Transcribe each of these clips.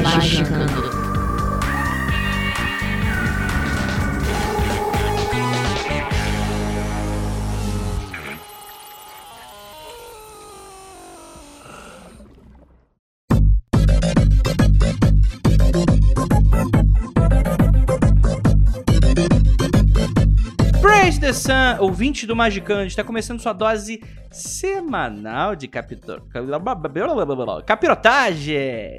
Magicando. Praise ouvinte do Magicante, está começando sua dose semanal de capito... capirotagem.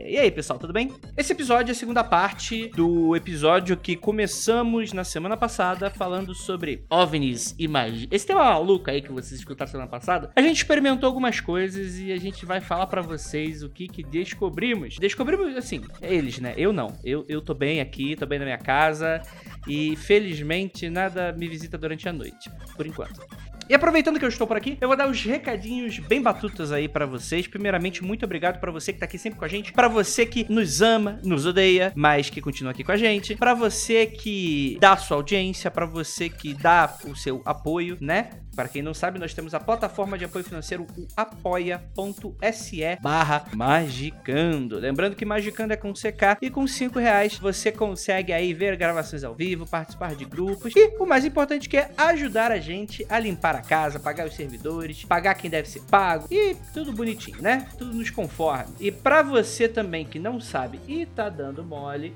E aí, pessoal, tudo bem? Esse episódio é a segunda parte do episódio que começamos na semana passada falando sobre OVNIs e magia. Esse tema maluco aí que vocês escutaram semana passada, a gente experimentou algumas coisas e a gente vai falar pra vocês o que que descobrimos. Descobrimos, assim, eles, né? Eu não. Eu, eu tô bem aqui, tô bem na minha casa e felizmente nada me visita durante a noite, por enquanto. E aproveitando que eu estou por aqui, eu vou dar os recadinhos bem batutas aí pra vocês. Primeiramente, muito obrigado pra você que tá aqui sempre com a gente, Pra você que nos ama, nos odeia, mas que continua aqui com a gente, Pra você que dá a sua audiência, Pra você que dá o seu apoio, né? Para quem não sabe, nós temos a plataforma de apoio financeiro, o apoia.se barra magicando. Lembrando que magicando é com CK e com 5 reais você consegue aí ver gravações ao vivo, participar de grupos e o mais importante que é ajudar a gente a limpar a casa, pagar os servidores, pagar quem deve ser pago e tudo bonitinho, né? Tudo nos conforme. E para você também que não sabe e tá dando mole,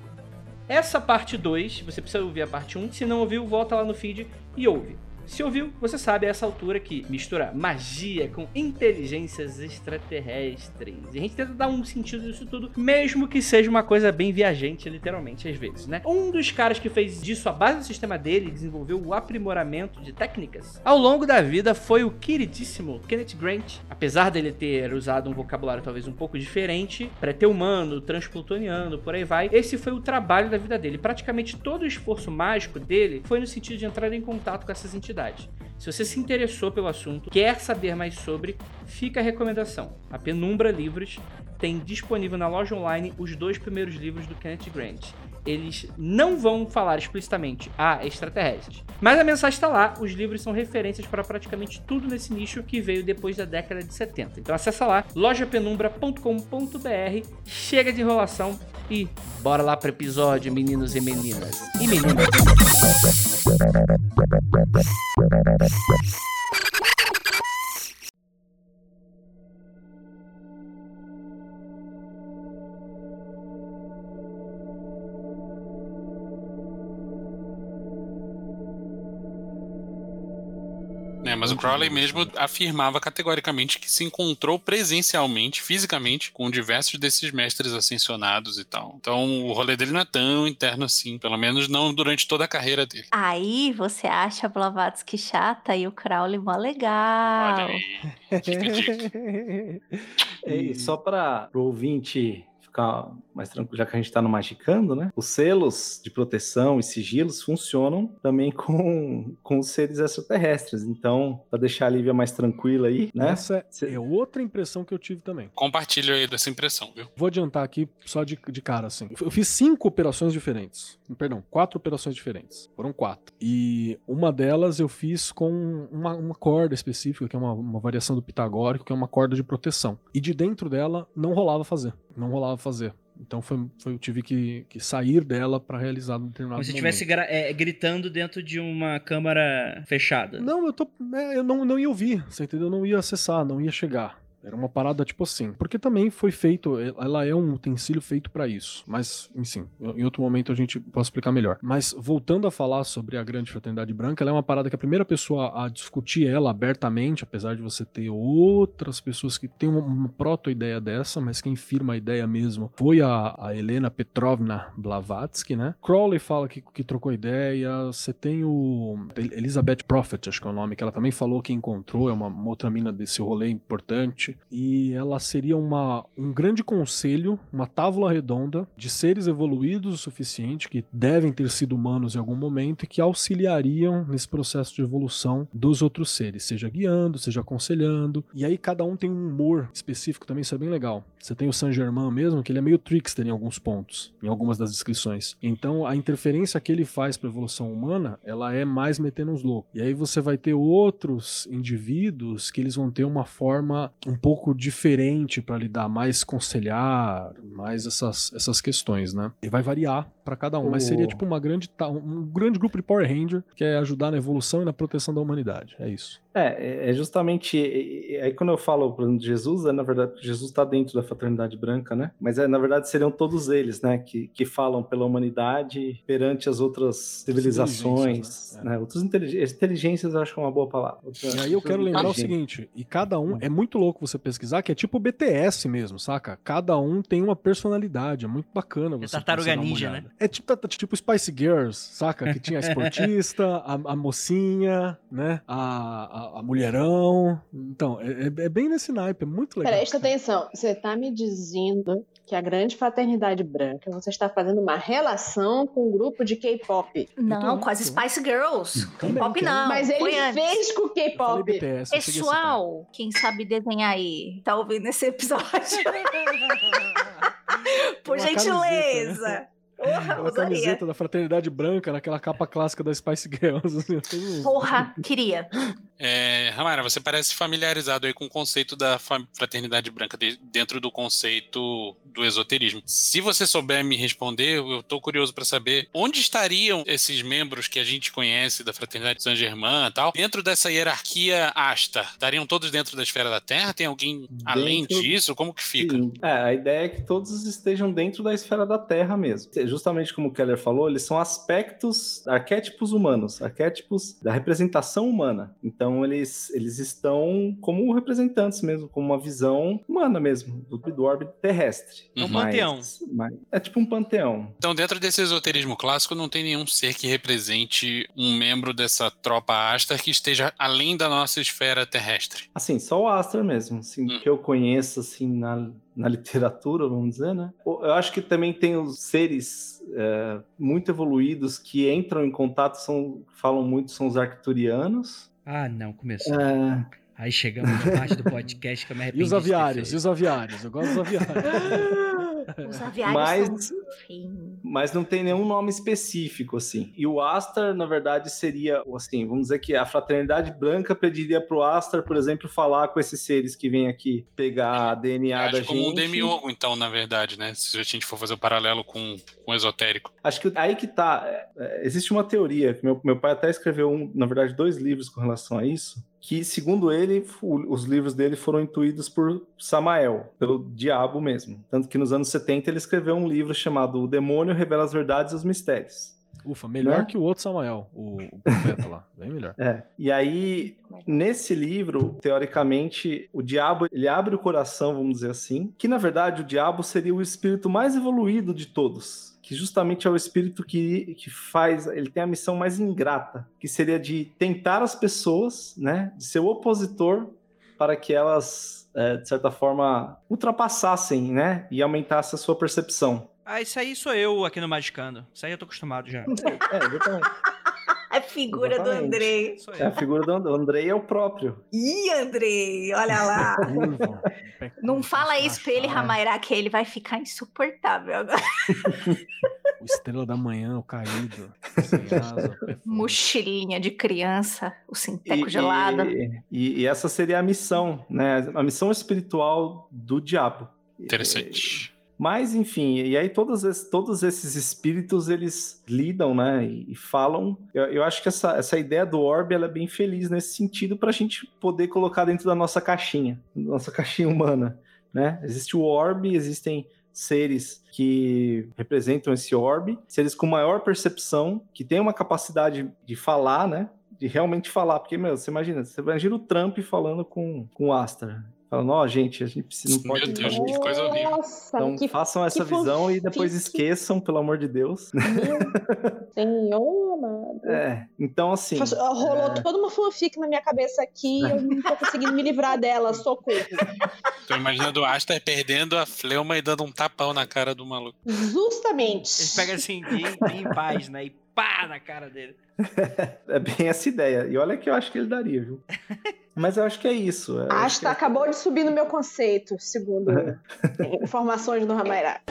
essa parte 2, você precisa ouvir a parte 1. Um. Se não ouviu, volta lá no feed e ouve. Se ouviu, você sabe a essa altura que mistura magia com inteligências extraterrestres. E a gente tenta dar um sentido nisso tudo, mesmo que seja uma coisa bem viajante, literalmente, às vezes, né? Um dos caras que fez disso a base do sistema dele desenvolveu o aprimoramento de técnicas ao longo da vida foi o queridíssimo Kenneth Grant. Apesar dele ter usado um vocabulário talvez um pouco diferente, pré-humano, transplutoniano, por aí vai, esse foi o trabalho da vida dele. Praticamente todo o esforço mágico dele foi no sentido de entrar em contato com essas entidades. Se você se interessou pelo assunto, quer saber mais sobre, fica a recomendação. A Penumbra Livros tem disponível na loja online os dois primeiros livros do Kenneth Grant. Eles não vão falar explicitamente a extraterrestres, mas a mensagem está lá. Os livros são referências para praticamente tudo nesse nicho que veio depois da década de 70. Então acessa lá lojapenumbra.com.br. Chega de enrolação e bora lá para o episódio, meninos e meninas e meninas. Crowley mesmo afirmava categoricamente que se encontrou presencialmente, fisicamente, com diversos desses mestres ascensionados e tal. Então o rolê dele não é tão interno assim, pelo menos não durante toda a carreira dele. Aí você acha a Blavatsky chata e o Crowley mó legal. Olha aí. Fica a dica. E só para o ouvinte ficar mais tranquilo, já que a gente está no Magicando, né? Os selos de proteção e sigilos funcionam também com, com os seres extraterrestres. Então, para deixar a Lívia mais tranquila aí, né? Essa Cê- é outra impressão que eu tive também. Compartilho aí dessa impressão, viu? Vou adiantar aqui só de, de cara, assim. Eu fiz cinco operações diferentes. Perdão, quatro operações diferentes. Foram quatro. E uma delas eu fiz com uma, uma corda específica, que é uma, uma variação do pitagórico, que é uma corda de proteção. E de dentro dela não rolava fazer. Não rolava fazer. Então foi, foi- eu tive que, que sair dela para realizar um determinado Como se estivesse gritando dentro de uma câmara fechada. Não, eu tô. é, eu não, não ia ouvir, você entendeu? Eu não ia acessar, não ia chegar. Era uma parada tipo assim. Porque também foi feito, ela é um utensílio feito pra isso. Mas, enfim, em outro momento a gente pode explicar melhor. Mas voltando a falar sobre a Grande Fraternidade Branca, ela é uma parada que a primeira pessoa a discutir ela abertamente, apesar de você ter outras pessoas que têm uma, uma proto-ideia dessa, mas quem firma a ideia mesmo foi a, a Helena Petrovna Blavatsky, né? Crowley fala que, que trocou ideia. Você tem o Elizabeth Prophet, acho que é o nome, que ela também falou que encontrou, é uma, uma outra mina desse rolê importante. E ela seria uma, um grande conselho, uma tábua redonda de seres evoluídos o suficiente que devem ter sido humanos em algum momento e que auxiliariam nesse processo de evolução dos outros seres, seja guiando, seja aconselhando. E aí cada um tem um humor específico também, isso é bem legal. Você tem o Saint Germain mesmo, que ele é meio trickster em alguns pontos, em algumas das descrições. Então a interferência que ele faz para a evolução humana, ela é mais metendo uns loucos. E aí você vai ter outros indivíduos que eles vão ter uma forma um pouco diferente para lidar, mais conselhar, mais essas, essas questões, né? E vai variar para cada um, mas seria tipo uma grande um grande grupo de Power Ranger que é ajudar na evolução e na proteção da humanidade. É isso. É, é justamente aí quando eu falo por exemplo, de Jesus, é na verdade Jesus está dentro da fraternidade branca, né? Mas é na verdade seriam todos eles, né? Que, que falam pela humanidade perante as outras civilizações, né? É. né? Outras inteligências, inteligências eu acho que é uma boa palavra. Outra, e aí eu quero lembrar o seguinte, e cada um é muito louco você pesquisar que é tipo BTS mesmo, saca? Cada um tem uma personalidade, é muito bacana é você. É tartaruga ninja, né? É tipo, tipo Spice Girls, saca? Que tinha a esportista, a, a mocinha, né? a, a a, mulherão. Então, é, é, bem nesse naipe, é muito legal. Presta atenção, você tá me dizendo que a grande fraternidade branca, você está fazendo uma relação com um grupo de K-pop. Não, com as Spice Girls. K-pop não. Mas ele fez com K-pop. Pessoal, quem sabe desenhar aí, tá ouvindo esse episódio? Por gentileza. Camiseta, né? Porra, Aquela camiseta da Fraternidade Branca, naquela capa clássica da Spice Girls. Assim, Porra, queria. É, Ramara, você parece familiarizado aí com o conceito da fraternidade branca de, dentro do conceito do esoterismo. Se você souber me responder, eu estou curioso para saber onde estariam esses membros que a gente conhece da fraternidade Saint Germain e tal, dentro dessa hierarquia asta. Estariam todos dentro da esfera da Terra? Tem alguém dentro... além disso? Como que fica? Sim. É, a ideia é que todos estejam dentro da esfera da Terra mesmo. Justamente como o Keller falou, eles são aspectos, arquétipos humanos, arquétipos da representação humana. Então eles, eles estão como representantes mesmo, como uma visão humana mesmo, do, do orbe terrestre. É um mas, panteão. Mas, é tipo um panteão. Então dentro desse esoterismo clássico não tem nenhum ser que represente um membro dessa tropa Astar que esteja além da nossa esfera terrestre. Assim, só o Astar mesmo, assim, hum. que eu conheço assim na, na literatura, vamos dizer, né? Eu acho que também tem os seres é, muito evoluídos que entram em contato, são, falam muito, são os arcturianos. Ah, não, começou. É... Aí chegamos na parte do podcast que eu me arrependi. E os aviários, e os aviários, eu gosto dos aviários. Os aviários mas, são... mas não tem nenhum nome específico, assim. E o Astar, na verdade, seria, assim, vamos dizer que a fraternidade branca pediria pro Astar, por exemplo, falar com esses seres que vêm aqui pegar a DNA da gente. como um demiurgo, então, na verdade, né? Se a gente for fazer o um paralelo com, com o esotérico. Acho que aí que tá. É, é, existe uma teoria, que meu, meu pai até escreveu, um, na verdade, dois livros com relação a isso, que, segundo ele, os livros dele foram intuídos por Samael, pelo diabo mesmo. Tanto que nos anos 70 ele escreveu um livro chamado O Demônio Revela as Verdades e os Mistérios. Ufa, melhor né? que o outro Samael, o, o profeta lá, bem melhor. É. E aí, nesse livro, teoricamente, o diabo, ele abre o coração, vamos dizer assim, que na verdade o diabo seria o espírito mais evoluído de todos que justamente é o espírito que, que faz, ele tem a missão mais ingrata, que seria de tentar as pessoas, né, de ser o opositor para que elas, é, de certa forma, ultrapassassem, né, e aumentassem a sua percepção. Ah, isso aí sou eu aqui no Magicando. Isso aí eu tô acostumado já. É, exatamente. A figura Exatamente. do Andrei. É, a figura do Andrei é o próprio. Ih, Andrei, olha lá. Não fala isso pra ele, Ramairá, que ele vai ficar insuportável agora. O Estrela da Manhã, o caído. Mochilinha de criança, o sinteco gelado. E, e, essa seria a missão, né? A missão espiritual do diabo. Interessante. Mas, enfim, e aí todos esses, todos esses espíritos, eles lidam, né, e, e falam. Eu, eu, acho que essa, essa ideia do orbe, ela é bem feliz nesse sentido para a gente poder colocar dentro da nossa caixinha, nossa caixinha humana, né? Existe o orbe, existem seres que representam esse orbe, seres com maior percepção, que têm uma capacidade de falar, né? De realmente falar, porque, meu, você imagina, você imagina o Trump falando com, com o Astra Falando, ó, oh, gente, a gente precisa, não pode. Meu Deus, que coisa horrível. Nossa, então que, façam essa visão e depois esqueçam, pelo amor de Deus. Meu Senhor, amado. É, então assim. Rolou é... toda uma fanfic na minha cabeça aqui e eu não tô conseguindo me livrar dela, socorro. Tô imaginando o Aster perdendo a fleuma e dando um tapão na cara do maluco. Justamente. Ele pega assim, bem, em paz, né? E pá na cara dele. é bem essa ideia. E olha que eu acho que ele daria, viu? Mas eu acho que é isso. Eu acho que é... acabou de subir no meu conceito, segundo informações do Ramairá.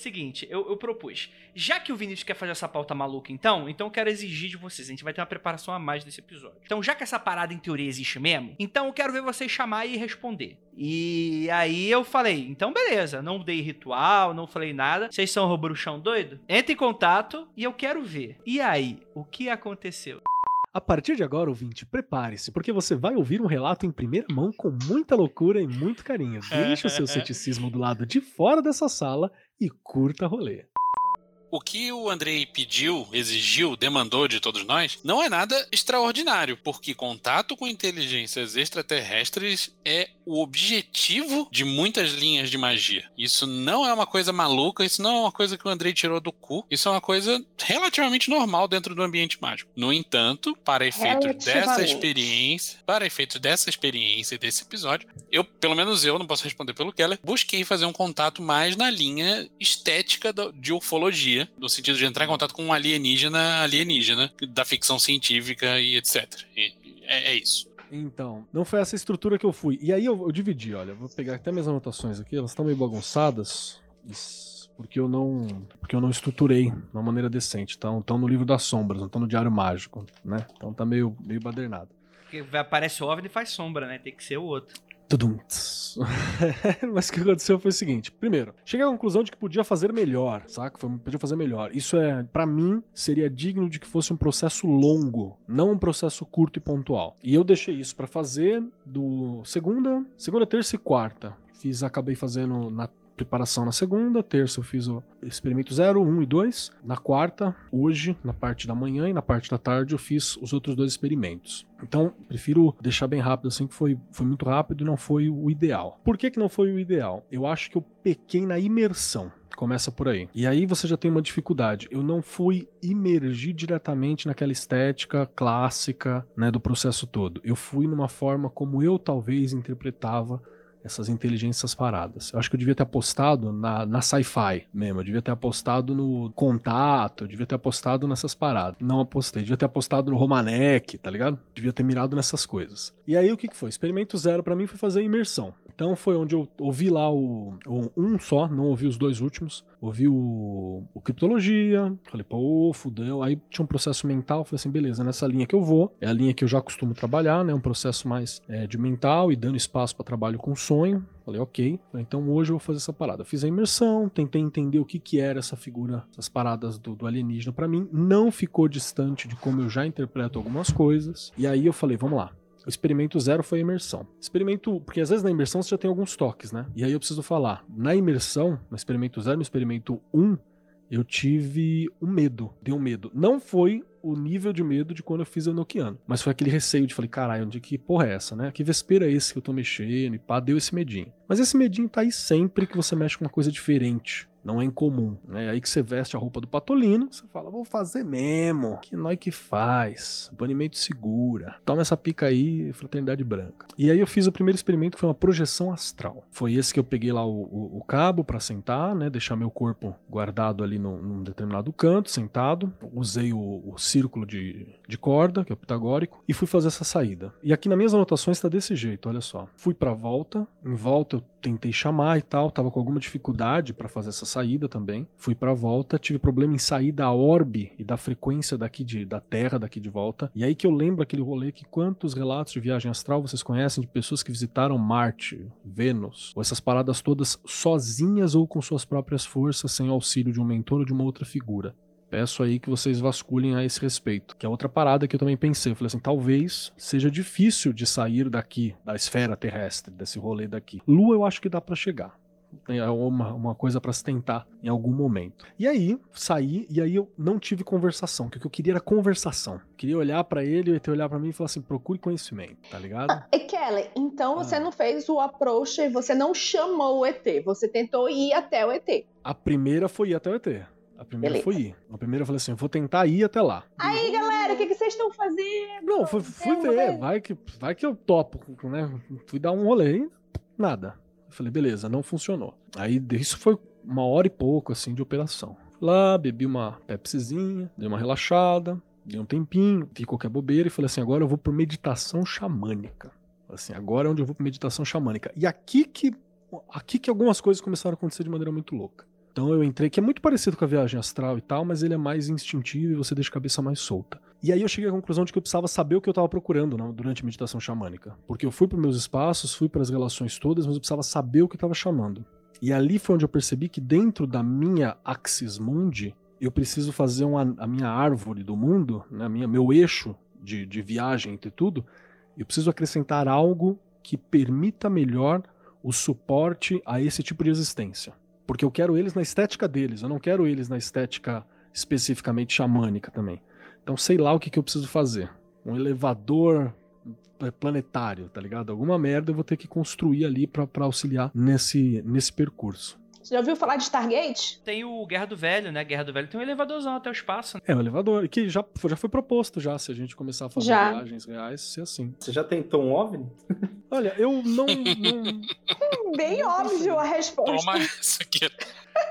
Seguinte, eu, eu, propus. Já que o Vinícius quer fazer essa pauta maluca, então, então eu quero exigir de vocês. A gente vai ter uma preparação a mais desse episódio. Então, já que essa parada em teoria existe mesmo, então eu quero ver vocês chamar e responder. E aí eu falei, então beleza, não dei ritual, não falei nada. Vocês são bruxão doido? Entre em contato e eu quero ver. E aí, o que aconteceu? A partir de agora, ouvinte, prepare-se, porque você vai ouvir um relato em primeira mão com muita loucura e muito carinho. Deixe o seu ceticismo do lado de fora dessa sala e curta rolê o que o Andrei pediu, exigiu, demandou de todos nós, não é nada extraordinário, porque contato com inteligências extraterrestres é o objetivo de muitas linhas de magia. Isso não é uma coisa maluca, isso não é uma coisa que o Andrei tirou do cu, isso é uma coisa relativamente normal dentro do ambiente mágico. No entanto, para efeitos dessa experiência, para efeitos dessa experiência e desse episódio, eu, pelo menos eu, não posso responder pelo Keller, busquei fazer um contato mais na linha estética de ufologia no sentido de entrar em contato com um alienígena alienígena, da ficção científica e etc. E é, é, isso. Então, não foi essa estrutura que eu fui. E aí eu, eu dividi, olha, vou pegar até minhas anotações aqui, elas estão meio bagunçadas, porque eu não porque eu não estruturei de uma maneira decente. Estão, estão no livro das sombras, não estão no diário mágico, né? Então tá meio, meio badernado. Porque aparece o OVNI e faz sombra, né? Tem que ser o outro. Mas o que aconteceu foi o seguinte: primeiro, cheguei à conclusão de que podia fazer melhor, saca? Podia fazer melhor. Isso é, para mim, seria digno de que fosse um processo longo, não um processo curto e pontual. E eu deixei isso para fazer do segunda, segunda, terça e quarta. Fiz, acabei fazendo na preparação na segunda, terça eu fiz o experimento 0, 1 um e 2. Na quarta, hoje, na parte da manhã e na parte da tarde, eu fiz os outros dois experimentos. Então, prefiro deixar bem rápido assim, que foi, foi muito rápido e não foi o ideal. Por que, que não foi o ideal? Eu acho que eu pequei na imersão. Começa por aí. E aí você já tem uma dificuldade. Eu não fui imergir diretamente naquela estética clássica, né, do processo todo. Eu fui numa forma como eu talvez interpretava essas inteligências paradas. Eu acho que eu devia ter apostado na, na sci-fi mesmo. Eu devia ter apostado no contato, eu devia ter apostado nessas paradas. Não apostei. Eu devia ter apostado no Romanek, tá ligado? Eu devia ter mirado nessas coisas. E aí o que, que foi? Experimento zero para mim foi fazer imersão. Então foi onde eu ouvi lá o, o, um só, não ouvi os dois últimos. Ouvi o, o Criptologia, falei, pô, fudeu. Aí tinha um processo mental, falei assim, beleza, nessa linha que eu vou, é a linha que eu já costumo trabalhar, né? Um processo mais é, de mental e dando espaço para trabalho com sonho. Falei, ok, então hoje eu vou fazer essa parada. Fiz a imersão, tentei entender o que, que era essa figura, essas paradas do, do alienígena para mim. Não ficou distante de como eu já interpreto algumas coisas. E aí eu falei, vamos lá, o experimento zero foi a imersão. Experimento, porque às vezes na imersão você já tem alguns toques, né? E aí eu preciso falar, na imersão, no experimento zero, no experimento um, eu tive um medo, deu um medo. Não foi o nível de medo de quando eu fiz o Enochiano, mas foi aquele receio de falei, caralho, onde que porra é essa, né? Que vespeira é esse que eu tô mexendo e pá, deu esse medinho. Mas esse medinho tá aí sempre que você mexe com uma coisa diferente. Não é incomum, né? Aí que você veste a roupa do patolino, você fala, vou fazer mesmo. Que nós que faz. Banimento segura. Toma essa pica aí, fraternidade branca. E aí eu fiz o primeiro experimento que foi uma projeção astral. Foi esse que eu peguei lá o, o, o cabo para sentar, né? Deixar meu corpo guardado ali no, num determinado canto, sentado. Usei o, o círculo de, de corda, que é o pitagórico, e fui fazer essa saída. E aqui nas minhas anotações está desse jeito, olha só. Fui para volta, em volta eu tentei chamar e tal, tava com alguma dificuldade para fazer essa saída também. Fui para volta, tive problema em sair da orbe e da frequência daqui de, da Terra daqui de volta. E aí que eu lembro aquele rolê que quantos relatos de viagem astral vocês conhecem de pessoas que visitaram Marte, Vênus, ou essas paradas todas sozinhas ou com suas próprias forças, sem auxílio de um mentor ou de uma outra figura. Peço aí que vocês vasculhem a esse respeito. Que é outra parada que eu também pensei. Eu falei assim, talvez seja difícil de sair daqui, da esfera terrestre, desse rolê daqui. Lua eu acho que dá para chegar. É uma, uma coisa para se tentar em algum momento. E aí, saí, e aí eu não tive conversação, que o que eu queria era conversação. Eu queria olhar para ele, ele olhar para mim e falar assim: procure conhecimento, tá ligado? Ah, Kelly, então ah. você não fez o approach, você não chamou o ET, você tentou ir até o ET. A primeira foi ir até o ET. A primeira Beleza. foi ir. A primeira eu falei assim: eu vou tentar ir até lá. Aí, galera, o que, que vocês estão fazendo? Não, fui, fui ver, vai que, vai que eu topo, né? Fui dar um rolê e nada. Eu falei, beleza, não funcionou. Aí isso foi uma hora e pouco, assim, de operação. Lá, bebi uma Pepsizinha, dei uma relaxada, dei um tempinho, vi qualquer bobeira e falei assim, agora eu vou por meditação xamânica. Assim, agora é onde eu vou por meditação xamânica. E aqui que, aqui que algumas coisas começaram a acontecer de maneira muito louca. Então eu entrei, que é muito parecido com a viagem astral e tal, mas ele é mais instintivo e você deixa a cabeça mais solta. E aí eu cheguei à conclusão de que eu precisava saber o que eu estava procurando não, durante a meditação xamânica. Porque eu fui para meus espaços, fui para as relações todas, mas eu precisava saber o que estava chamando. E ali foi onde eu percebi que dentro da minha axis mundi, eu preciso fazer uma, a minha árvore do mundo, né, minha, meu eixo de, de viagem entre tudo, eu preciso acrescentar algo que permita melhor o suporte a esse tipo de existência. Porque eu quero eles na estética deles, eu não quero eles na estética especificamente xamânica também. Então sei lá o que, que eu preciso fazer. Um elevador planetário, tá ligado? Alguma merda eu vou ter que construir ali para auxiliar nesse, nesse percurso. Você já ouviu falar de Stargate? Tem o Guerra do Velho, né? Guerra do Velho tem um elevadorzão até o espaço. Né? É, um elevador, que já, já foi proposto já, se a gente começar a fazer já. viagens reais, ser assim. Você já tentou um OVNI? Olha, eu não... não... Bem óbvio a resposta. Toma essa aqui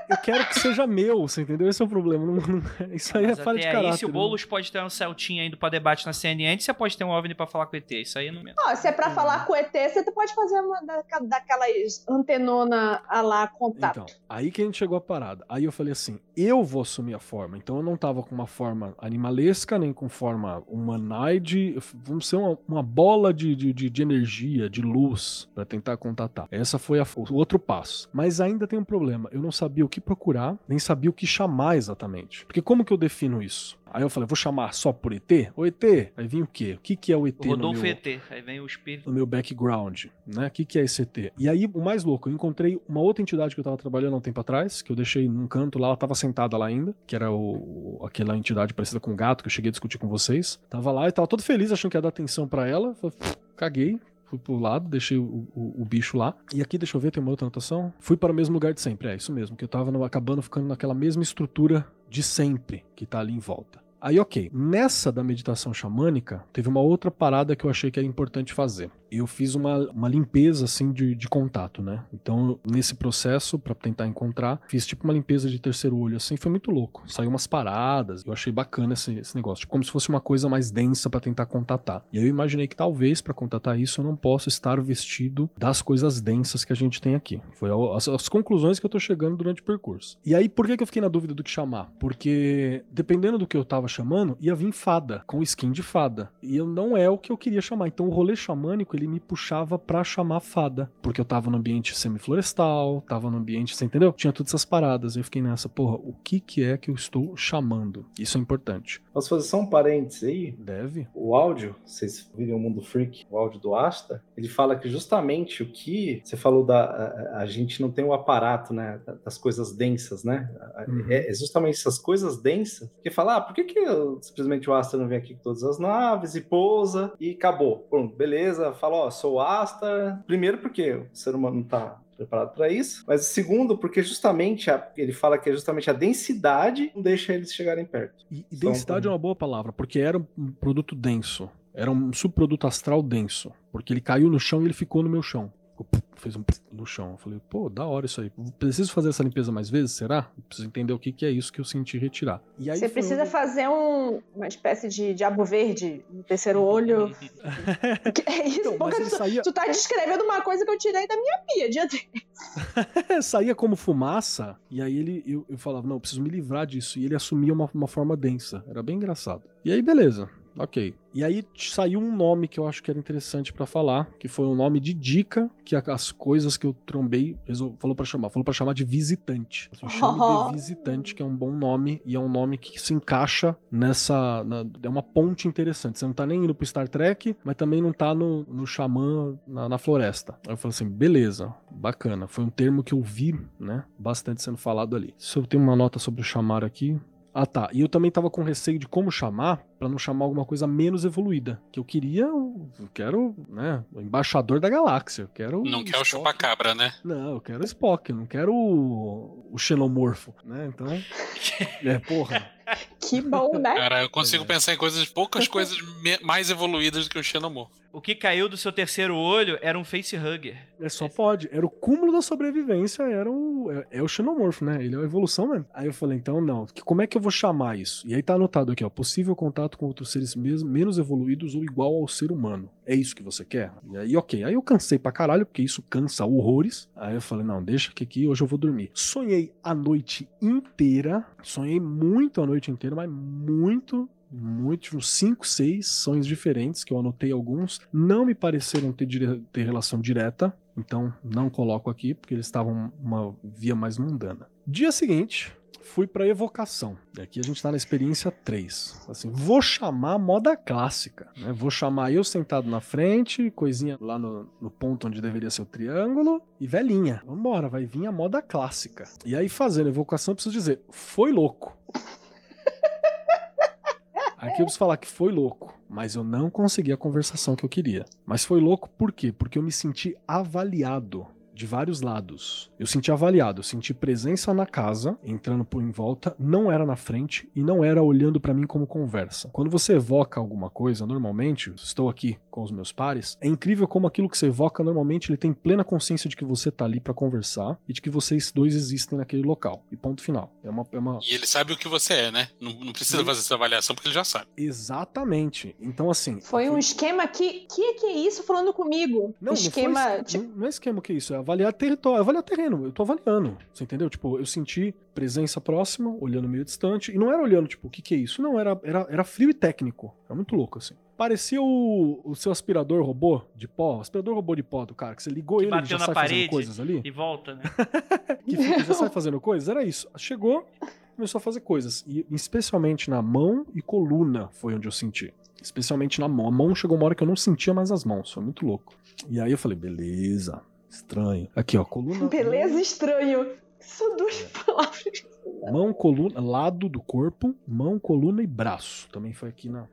eu quero que seja meu, você entendeu? Esse é o problema. Não, não, isso aí é Mas é falha de caráter. Aí, se o Boulos pode ter um Celtinha indo pra debate na CNN, você pode ter um OVNI pra falar com o ET. Isso aí não... Oh, se é pra falar com o ET, você pode fazer uma daquelas antenona a lá contato. Então, aí que a gente chegou a parada. Aí eu falei assim, eu vou assumir a forma. Então eu não tava com uma forma animalesca, nem com forma humanoide. Vamos ser uma, uma bola de, de, de, energia, de luz, para tentar contatar. Essa foi a, o outro passo. Mas ainda tem um problema. Eu não sabia o que procurar, nem sabia o que chamar exatamente. Porque como que eu defino isso? Aí eu falei, vou chamar só por ET? O ET, aí vem o quê? O que, que é o ET? O Rodolfo no meu, ET, aí vem o espírito. No meu background, né? O que, que é esse ET? E aí, o mais louco, eu encontrei uma outra entidade que eu tava trabalhando há um tempo atrás, que eu deixei num canto lá, ela tava sentada lá ainda, que era o, aquela entidade parecida com um gato que eu cheguei a discutir com vocês. Tava lá e tava todo feliz, achando que ia dar atenção para ela. Falei, caguei, fui pro lado, deixei o, o, o, bicho lá. E aqui, deixa eu ver, tem uma outra anotação. Fui para o mesmo lugar de sempre, é isso mesmo, que eu tava no, acabando ficando naquela mesma estrutura de sempre que tá ali em volta. Aí, ok. Nessa da meditação xamânica, teve uma outra parada que eu achei que era importante fazer eu fiz uma, uma limpeza assim de, de contato, né? Então, nesse processo, para tentar encontrar, fiz tipo uma limpeza de terceiro olho, assim, foi muito louco. Saiu umas paradas, eu achei bacana esse, esse negócio, tipo, como se fosse uma coisa mais densa para tentar contatar. E aí eu imaginei que talvez para contatar isso eu não possa estar vestido das coisas densas que a gente tem aqui. Foi as, as conclusões que eu tô chegando durante o percurso. E aí, por que, que eu fiquei na dúvida do que chamar? Porque dependendo do que eu tava chamando, ia vir fada, com skin de fada. E eu não é o que eu queria chamar. Então o rolê xamânico, ele me puxava para chamar fada. Porque eu tava no ambiente semi-florestal, tava no ambiente, você entendeu? Tinha todas essas paradas. Eu fiquei nessa, porra, o que que é que eu estou chamando? Isso é importante. Posso fazer só um parênteses aí? Deve. O áudio, vocês viram o Mundo Freak, o áudio do Asta, ele fala que justamente o que você falou da. A, a gente não tem o aparato, né? Das coisas densas, né? Uhum. É, é, justamente essas coisas densas que fala, ah, por que, que eu, simplesmente o Asta não vem aqui com todas as naves e pousa e acabou? Pronto, beleza, fala, ó, sou Asta. Primeiro, porque o ser humano não tá preparado para isso. Mas segundo, porque justamente a, ele fala que é justamente a densidade não deixa eles chegarem perto. E, e densidade é uma boa palavra, porque era um produto denso. Era um subproduto astral denso. Porque ele caiu no chão e ele ficou no meu chão fez um no chão. Eu falei, pô, da hora isso aí. Preciso fazer essa limpeza mais vezes? Será? Preciso entender o que, que é isso que eu senti retirar. E aí Você precisa fazer um, uma espécie de diabo verde no terceiro olho. é isso, então, tu, saía... tu tá descrevendo uma coisa que eu tirei da minha pia dia saía como fumaça, e aí ele eu, eu falava, não, eu preciso me livrar disso. E ele assumia uma, uma forma densa. Era bem engraçado. E aí, beleza Ok. E aí saiu um nome que eu acho que era interessante para falar, que foi um nome de dica que as coisas que eu trombei falou para chamar, falou para chamar de visitante. Chame oh. de visitante, que é um bom nome e é um nome que se encaixa nessa, na, é uma ponte interessante. Você não tá nem indo pro Star Trek, mas também não tá no, no xamã na, na floresta. Aí eu falei assim, beleza, bacana. Foi um termo que eu vi, né, bastante sendo falado ali. Se eu tenho uma nota sobre o chamar aqui, ah tá, e eu também tava com receio de como chamar, para não chamar alguma coisa menos evoluída. Que eu queria, eu quero, né, o embaixador da galáxia, eu quero... Não quer o chupacabra, né? Não, eu quero o Spock, eu não quero o, o xenomorfo, né, então... é, porra... Que bom, né? Cara, eu consigo é. pensar em coisas, poucas coisas mais evoluídas do que o xenomorfo. O que caiu do seu terceiro olho era um facehugger. É só pode. Era o cúmulo da sobrevivência, era o. É, é, o xenomorfo, né? Ele é a evolução mesmo. Aí eu falei, então não. Como é que eu vou chamar isso? E aí tá anotado aqui, ó. Possível contato com outros seres menos evoluídos ou igual ao ser humano. É isso que você quer? E aí, ok. Aí eu cansei pra caralho, porque isso cansa horrores. Aí eu falei, não, deixa que aqui hoje eu vou dormir. Sonhei a noite inteira. Sonhei muito a noite inteira, mas muito muitos, uns 5, 6 sonhos diferentes, que eu anotei alguns, não me pareceram ter, ter relação direta, então não coloco aqui, porque eles estavam uma via mais mundana. Dia seguinte, fui para evocação. E aqui a gente tá na experiência 3. Assim, vou chamar moda clássica, né? Vou chamar eu sentado na frente, coisinha lá no, no ponto onde deveria ser o triângulo, e velhinha. Vambora, vai vir a moda clássica. E aí, fazendo evocação, eu preciso dizer, foi louco. Aqui eu preciso falar que foi louco, mas eu não consegui a conversação que eu queria. Mas foi louco por quê? Porque eu me senti avaliado de vários lados. Eu senti avaliado, eu senti presença na casa, entrando por em volta, não era na frente e não era olhando para mim como conversa. Quando você evoca alguma coisa, normalmente, estou aqui com os meus pares, é incrível como aquilo que você evoca normalmente ele tem plena consciência de que você tá ali para conversar e de que vocês dois existem naquele local. E ponto final. É uma, é uma... E ele sabe o que você é, né? Não, não precisa e... fazer essa avaliação porque ele já sabe. Exatamente. Então, assim. Foi um esquema que. Que que é isso falando comigo? Não, esquema. Não, foi, tipo... não é esquema que é isso, é avaliar território, avaliar terreno. Eu tô avaliando. Você entendeu? Tipo, eu senti presença próxima, olhando meio distante. E não era olhando, tipo, o que que é isso? Não, era, era, era frio e técnico. Era muito louco, assim. Parecia o, o seu aspirador robô de pó, aspirador robô de pó do cara, que você ligou que ele e já sai fazendo coisas ali. E volta, né? que fica, já sai fazendo coisas. Era isso. Chegou, começou a fazer coisas. E especialmente na mão e coluna foi onde eu senti. Especialmente na mão. A mão chegou uma hora que eu não sentia mais as mãos. Foi muito louco. E aí eu falei, beleza. Estranho. Aqui, ó, coluna. Beleza, mão... estranho. São duas é. palavras. Mão, coluna, lado do corpo, mão, coluna e braço. Também foi aqui na.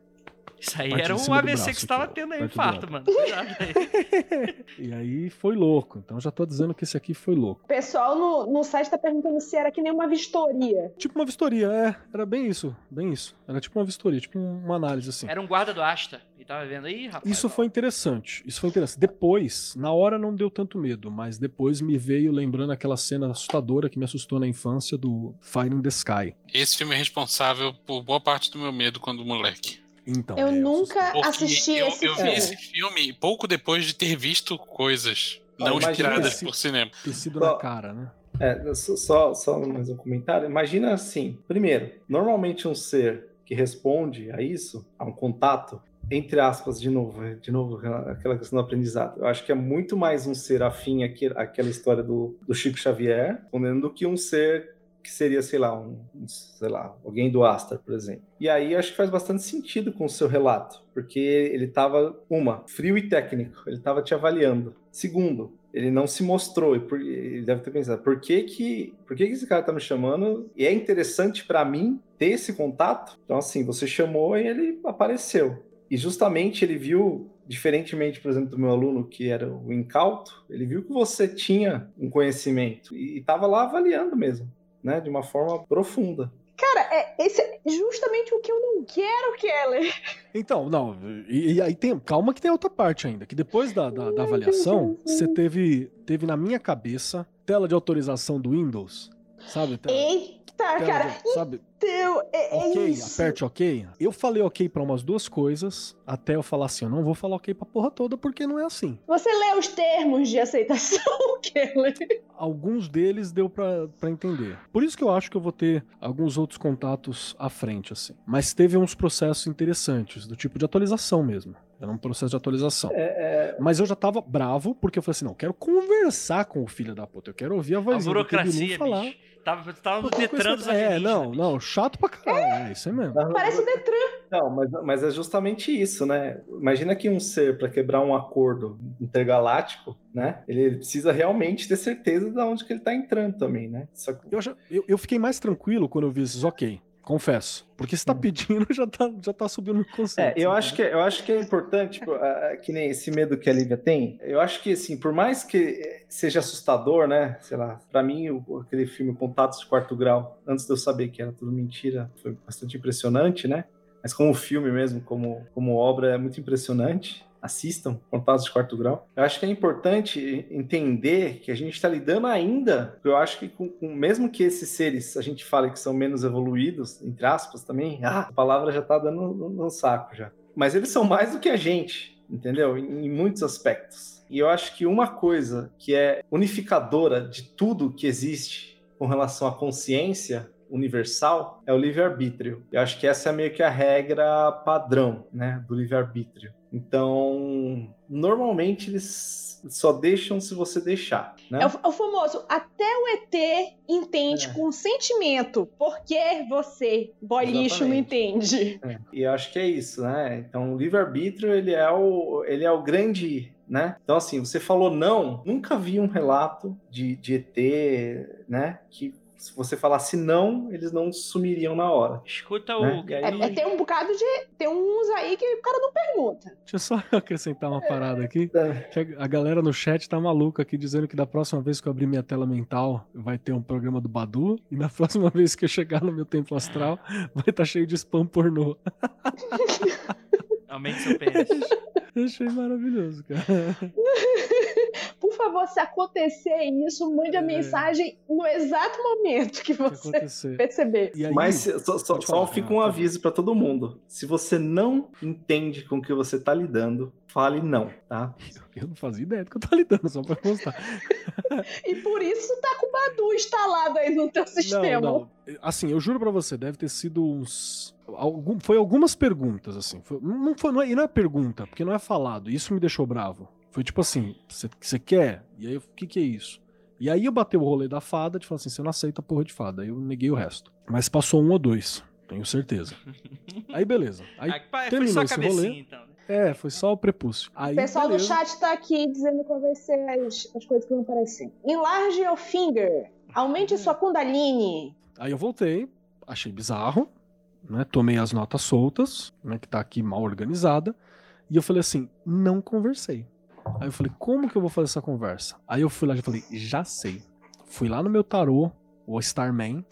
Isso aí era um AVC que você tava tendo aí, infarto, mano. e aí foi louco. Então já tô dizendo que esse aqui foi louco. O pessoal no, no site tá perguntando se era que nem uma vistoria. Tipo uma vistoria, é. Era bem isso. Bem isso. Era tipo uma vistoria, tipo uma análise assim. Era um guarda do Asta. Tava vendo aí, rapaz. Isso foi interessante. Isso foi interessante. Depois, na hora não deu tanto medo, mas depois me veio lembrando aquela cena assustadora que me assustou na infância do Fire in the Sky. Esse filme é responsável por boa parte do meu medo quando moleque. Então, eu é, nunca eu assisti eu, esse eu filme. Eu vi esse filme pouco depois de ter visto coisas ah, não inspiradas por cinema. Tecido na cara, né? É, só, só mais um comentário. Imagina assim: primeiro, normalmente um ser que responde a isso, a um contato, entre aspas, de novo, de novo, aquela questão do aprendizado. Eu acho que é muito mais um ser afim àquela história do, do Chico Xavier, do que um ser que seria, sei lá, um, sei lá, alguém do Astra, por exemplo. E aí acho que faz bastante sentido com o seu relato, porque ele estava, uma, frio e técnico, ele estava te avaliando. Segundo, ele não se mostrou, e ele deve ter pensado, por que que, por que que esse cara tá me chamando? E é interessante para mim ter esse contato? Então assim, você chamou e ele apareceu. E justamente ele viu diferentemente, por exemplo, do meu aluno que era o incauto, ele viu que você tinha um conhecimento e estava lá avaliando mesmo né, de uma forma profunda. Cara, é, esse é justamente o que eu não quero, Keller. Então, não, e, e aí tem, calma que tem outra parte ainda, que depois da, da, da avaliação, você teve, teve na minha cabeça tela de autorização do Windows, Sabe? Tá, Eita, tá, cara. Sabe? Então, é, é ok, isso. aperte ok. Eu falei ok para umas duas coisas, até eu falar assim, eu não vou falar ok pra porra toda, porque não é assim. Você lê os termos de aceitação, Kelly? Alguns deles deu para entender. Por isso que eu acho que eu vou ter alguns outros contatos à frente, assim. Mas teve uns processos interessantes, do tipo de atualização mesmo. Era um processo de atualização. É, é... Mas eu já tava bravo, porque eu falei assim: não, eu quero conversar com o filho da puta. Eu quero ouvir a voz A burocracia, falar. Bicho. Tava, tava no Detran dos É, não, não, chato pra caralho. É, isso aí mesmo. Parece o Detran. Não, mas, mas é justamente isso, né? Imagina que um ser, para quebrar um acordo intergaláctico, né? Ele precisa realmente ter certeza de onde que ele tá entrando também, né? Que... Eu, já, eu, eu fiquei mais tranquilo quando eu vi esses, ok, Confesso. Porque se tá hum. pedindo, já tá, já tá subindo no conceito. É, eu acho, que, é, eu acho que é importante, tipo, que nem esse medo que a Lívia tem. Eu acho que, assim, por mais que seja assustador, né? Sei lá, pra mim, o, aquele filme Contatos de Quarto Grau, antes de eu saber que era tudo mentira, foi bastante impressionante, né? Mas como filme mesmo, como, como obra, é muito impressionante assistam Contatos de Quarto Grau. Eu acho que é importante entender que a gente está lidando ainda, eu acho que com, com, mesmo que esses seres a gente fale que são menos evoluídos, entre aspas também, ah, a palavra já está dando no, saco já. Mas eles são mais do que a gente, entendeu? Em, em muitos aspectos. E eu acho que uma coisa que é unificadora de tudo que existe com relação à consciência universal é o livre-arbítrio. Eu acho que essa é meio que a regra padrão, né, do livre-arbítrio. Então, normalmente eles só deixam se você deixar. Né? É, o, é o famoso, até o ET entende é. com sentimento, porque você, boy Exatamente. lixo, não entende. É. E eu acho que é isso, né? Então, o livre-arbítrio, ele, é o, ele é o grande né? Então, assim, você falou não, nunca vi um relato de, de ET, né, que se você falasse não, eles não sumiriam na hora. Escuta o. Né? Aí... É, é, tem um bocado de. Tem uns aí que o cara não pergunta. Deixa eu só acrescentar uma parada aqui. É. A galera no chat tá maluca aqui dizendo que da próxima vez que eu abrir minha tela mental vai ter um programa do Badu. E na próxima vez que eu chegar no meu templo astral vai estar tá cheio de spam pornô. Aumente seu pênis. Eu achei maravilhoso, cara. Por favor, se acontecer isso, mande a é... mensagem no exato momento que você que perceber. Aí, Mas só, só, só fica um aviso para todo mundo. Se você não entende com o que você tá lidando, fale não, tá? Eu não fazia ideia do que eu tô lidando, só pra constar. e por isso tá com o Badu instalado aí no teu sistema. Não, não. Assim, eu juro para você, deve ter sido uns algum, foi algumas perguntas, assim. Foi, não, foi, não, é, não é pergunta, porque não é falado. Isso me deixou bravo. Foi tipo assim: você quer? E aí, o que, que é isso? E aí eu bateu o rolê da fada, de falar assim: você não aceita a porra de fada. Aí eu neguei o resto. Mas passou um ou dois, tenho certeza. aí beleza. Aí ah, terminou esse rolê. Então, né? É, foi só o prepúcio. Aí, o pessoal beleza. do chat tá aqui dizendo qual vai ser as, as coisas que vão aparecer. Enlarge your finger. Aumente sua kundalini. Aí eu voltei, achei bizarro né? Tomei as notas soltas, né? Que tá aqui mal organizada. E eu falei assim, não conversei. Aí eu falei, como que eu vou fazer essa conversa? Aí eu fui lá e falei, já sei. Fui lá no meu tarô, o Starman.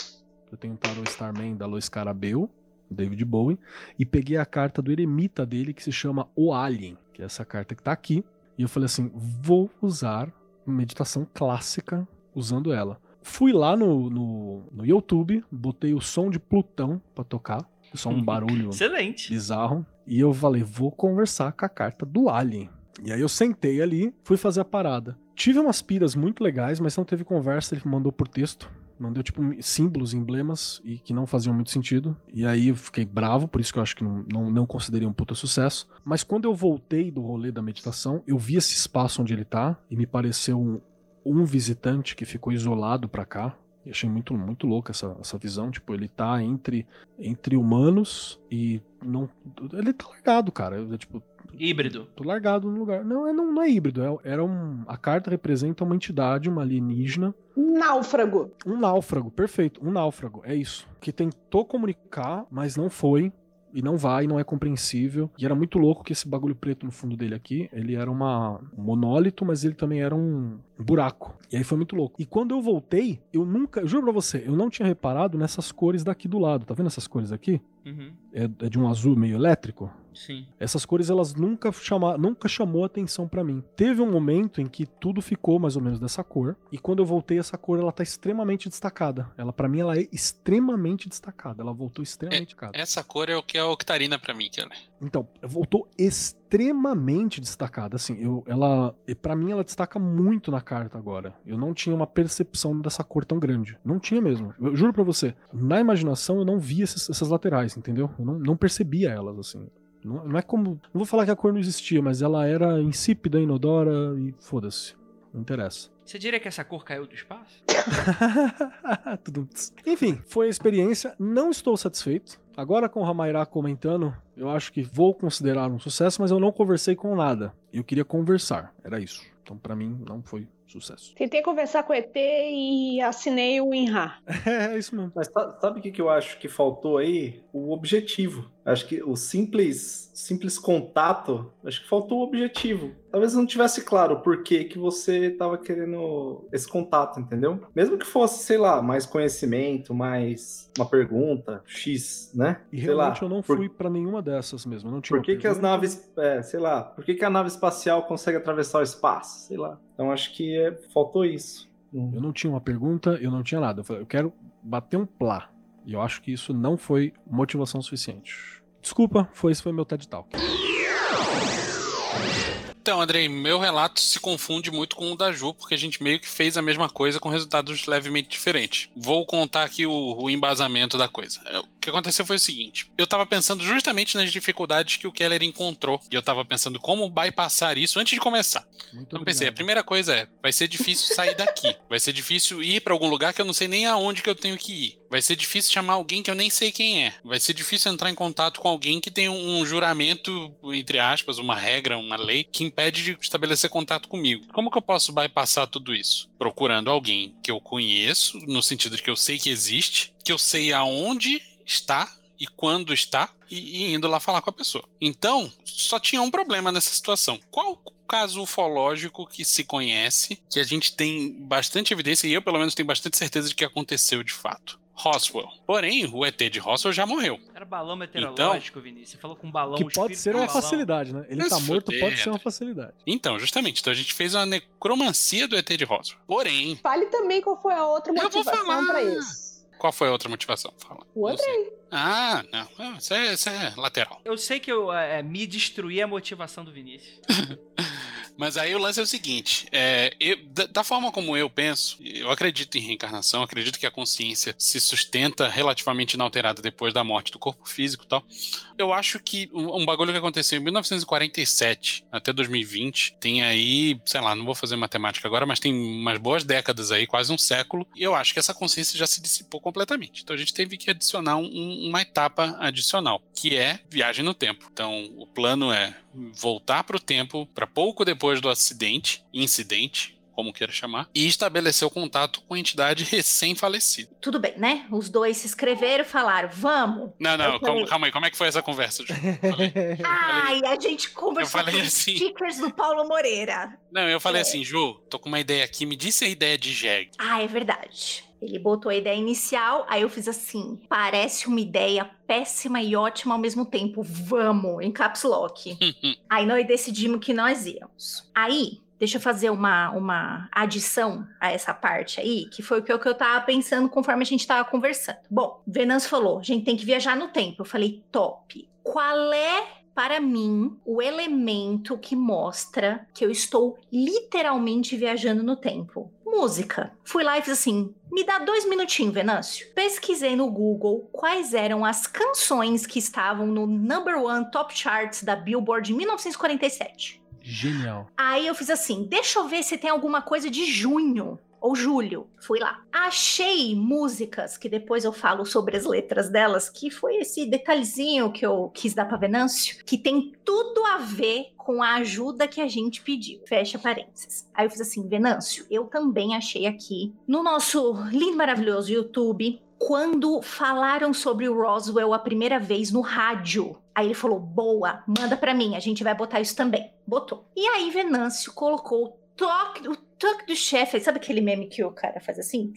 Eu tenho um tarô Starman da Lois Carabeu, David Bowie. E peguei a carta do eremita dele, que se chama O Alien. Que é essa carta que tá aqui. E eu falei assim, vou usar meditação clássica usando ela. Fui lá no, no, no YouTube, botei o som de Plutão para tocar. Só um barulho Excelente. bizarro. E eu falei, vou conversar com a carta do Alien. E aí eu sentei ali, fui fazer a parada. Tive umas piras muito legais, mas não teve conversa, ele mandou por texto. Mandou, tipo, símbolos, emblemas, e que não faziam muito sentido. E aí eu fiquei bravo, por isso que eu acho que não, não, não considerei um puta sucesso. Mas quando eu voltei do rolê da meditação, eu vi esse espaço onde ele tá, e me pareceu um, um visitante que ficou isolado para cá. E achei muito, muito louco essa, essa visão. Tipo, ele tá entre, entre humanos e não. Ele tá largado, cara. É, tipo. Híbrido. Tô largado no lugar. Não, é, não, não é híbrido. É, era um, a carta representa uma entidade, uma alienígena. Náufrago. Um náufrago, perfeito. Um náufrago, é isso. Que tentou comunicar, mas não foi e não vai, não é compreensível. E era muito louco que esse bagulho preto no fundo dele aqui, ele era uma, um monólito, mas ele também era um, buraco. E aí foi muito louco. E quando eu voltei, eu nunca, eu juro pra você, eu não tinha reparado nessas cores daqui do lado. Tá vendo essas cores aqui? Uhum. É, é, de um azul meio elétrico. Sim. Essas cores elas nunca chama, nunca chamou atenção para mim. Teve um momento em que tudo ficou mais ou menos dessa cor e quando eu voltei essa cor ela tá extremamente destacada. Ela para mim ela é extremamente destacada. Ela voltou extremamente é, destacada. Essa cor é o que é a octarina para mim, Kelly. Então, voltou extremamente destacada. Assim, eu, ela, para mim ela destaca muito na carta agora. Eu não tinha uma percepção dessa cor tão grande. Não tinha mesmo. Eu juro para você. Na imaginação eu não via essas, essas laterais, entendeu? Eu não, não percebia elas assim. Não, não é como. Não vou falar que a cor não existia, mas ela era insípida, inodora e foda-se. Não interessa. Você diria que essa cor caiu do espaço? Enfim, foi a experiência. Não estou satisfeito. Agora com o Ramairá comentando, eu acho que vou considerar um sucesso, mas eu não conversei com nada. Eu queria conversar. Era isso. Então, para mim, não foi sucesso. Tentei conversar com o ET e assinei o INRA. é, é isso mesmo. Mas sabe o que, que eu acho que faltou aí? O objetivo. Acho que o simples, simples contato, acho que faltou o objetivo. Talvez não tivesse claro por que, que você estava querendo esse contato, entendeu? Mesmo que fosse, sei lá, mais conhecimento, mais uma pergunta, X, né? E sei realmente lá, eu não por... fui para nenhuma dessas mesmo. Não tinha por que, que as naves, é, sei lá, por que, que a nave espacial consegue atravessar o espaço? Sei lá. Então acho que é, faltou isso. Eu não tinha uma pergunta, eu não tinha nada. Eu falei, eu quero bater um plá. E eu acho que isso não foi motivação suficiente. Desculpa, foi esse foi meu TED Talk. Então, Andrei, meu relato se confunde muito com o da Ju, porque a gente meio que fez a mesma coisa com resultados levemente diferentes. Vou contar aqui o, o embasamento da coisa. O que aconteceu foi o seguinte: eu tava pensando justamente nas dificuldades que o Keller encontrou, e eu tava pensando como bypassar isso antes de começar. Muito então obrigado. pensei, a primeira coisa é, vai ser difícil sair daqui. vai ser difícil ir para algum lugar que eu não sei nem aonde que eu tenho que ir. Vai ser difícil chamar alguém que eu nem sei quem é. Vai ser difícil entrar em contato com alguém que tem um juramento, entre aspas, uma regra, uma lei, que impede de estabelecer contato comigo. Como que eu posso bypassar tudo isso? Procurando alguém que eu conheço, no sentido de que eu sei que existe, que eu sei aonde está e quando está, e, e indo lá falar com a pessoa. Então, só tinha um problema nessa situação. Qual caso ufológico que se conhece, que a gente tem bastante evidência, e eu pelo menos tenho bastante certeza de que aconteceu de fato. Roswell. Porém, o ET de Roswell já morreu. Era balão meteorológico, então, Vinícius. Você falou com balão. Que pode ser uma facilidade, né? Ele tá morto, pode ser uma facilidade. Então, justamente. Então a gente fez uma necromancia do ET de Roswell. Porém. Fale também qual foi a outra motivação para isso. Qual foi a outra motivação? Fala. O Andrei. Ah, não. Isso é, isso é lateral. Eu sei que eu é, me destruí a motivação do Vinícius. Mas aí o lance é o seguinte: é, eu, da, da, forma como eu penso, eu acredito em reencarnação, acredito que a consciência se sustenta relativamente inalterada depois da morte do corpo físico e tal. Eu acho que um, bagulho que aconteceu em 1947 até 2020 tem aí, sei lá, não vou fazer matemática agora, mas tem umas boas décadas aí, quase um século, e eu acho que essa consciência já se dissipou completamente. Então a gente teve que adicionar um, uma etapa adicional, que é viagem no tempo. Então o plano é voltar para o tempo para pouco depois do acidente, incidente, como queira chamar, e estabeleceu contato com a entidade recém-falecida. Tudo bem, né? Os dois se inscreveram e falaram, vamos. Não, não, calma, calma, aí, como é que foi essa conversa, Ju? Ai, a gente conversou com assim... stickers do Paulo Moreira. Não, eu falei é. assim, Ju, tô com uma ideia aqui, me disse a ideia de Jeg. Ah, é verdade. Ele botou a ideia inicial, aí eu fiz assim: parece uma ideia péssima e ótima ao mesmo tempo. Vamos, em caps lock. aí nós decidimos que nós íamos. Aí, deixa eu fazer uma, uma adição a essa parte aí, que foi o que eu, eu tava pensando conforme a gente tava conversando. Bom, Venâncio falou: a gente tem que viajar no tempo. Eu falei: top. Qual é para mim, o elemento que mostra que eu estou literalmente viajando no tempo. Música. Fui lá e fiz assim: me dá dois minutinhos, Venâncio. Pesquisei no Google quais eram as canções que estavam no number one top charts da Billboard em 1947. Genial. Aí eu fiz assim: deixa eu ver se tem alguma coisa de junho ou julho. Fui lá. Achei músicas que depois eu falo sobre as letras delas, que foi esse detalhezinho que eu quis dar para Venâncio, que tem tudo a ver com a ajuda que a gente pediu. Fecha parênteses. Aí eu fiz assim, Venâncio, eu também achei aqui no nosso lindo maravilhoso YouTube quando falaram sobre o Roswell a primeira vez no rádio. Aí ele falou: "Boa, manda para mim, a gente vai botar isso também". Botou. E aí Venâncio colocou toque, o toque do chefe, sabe aquele meme que o cara faz assim?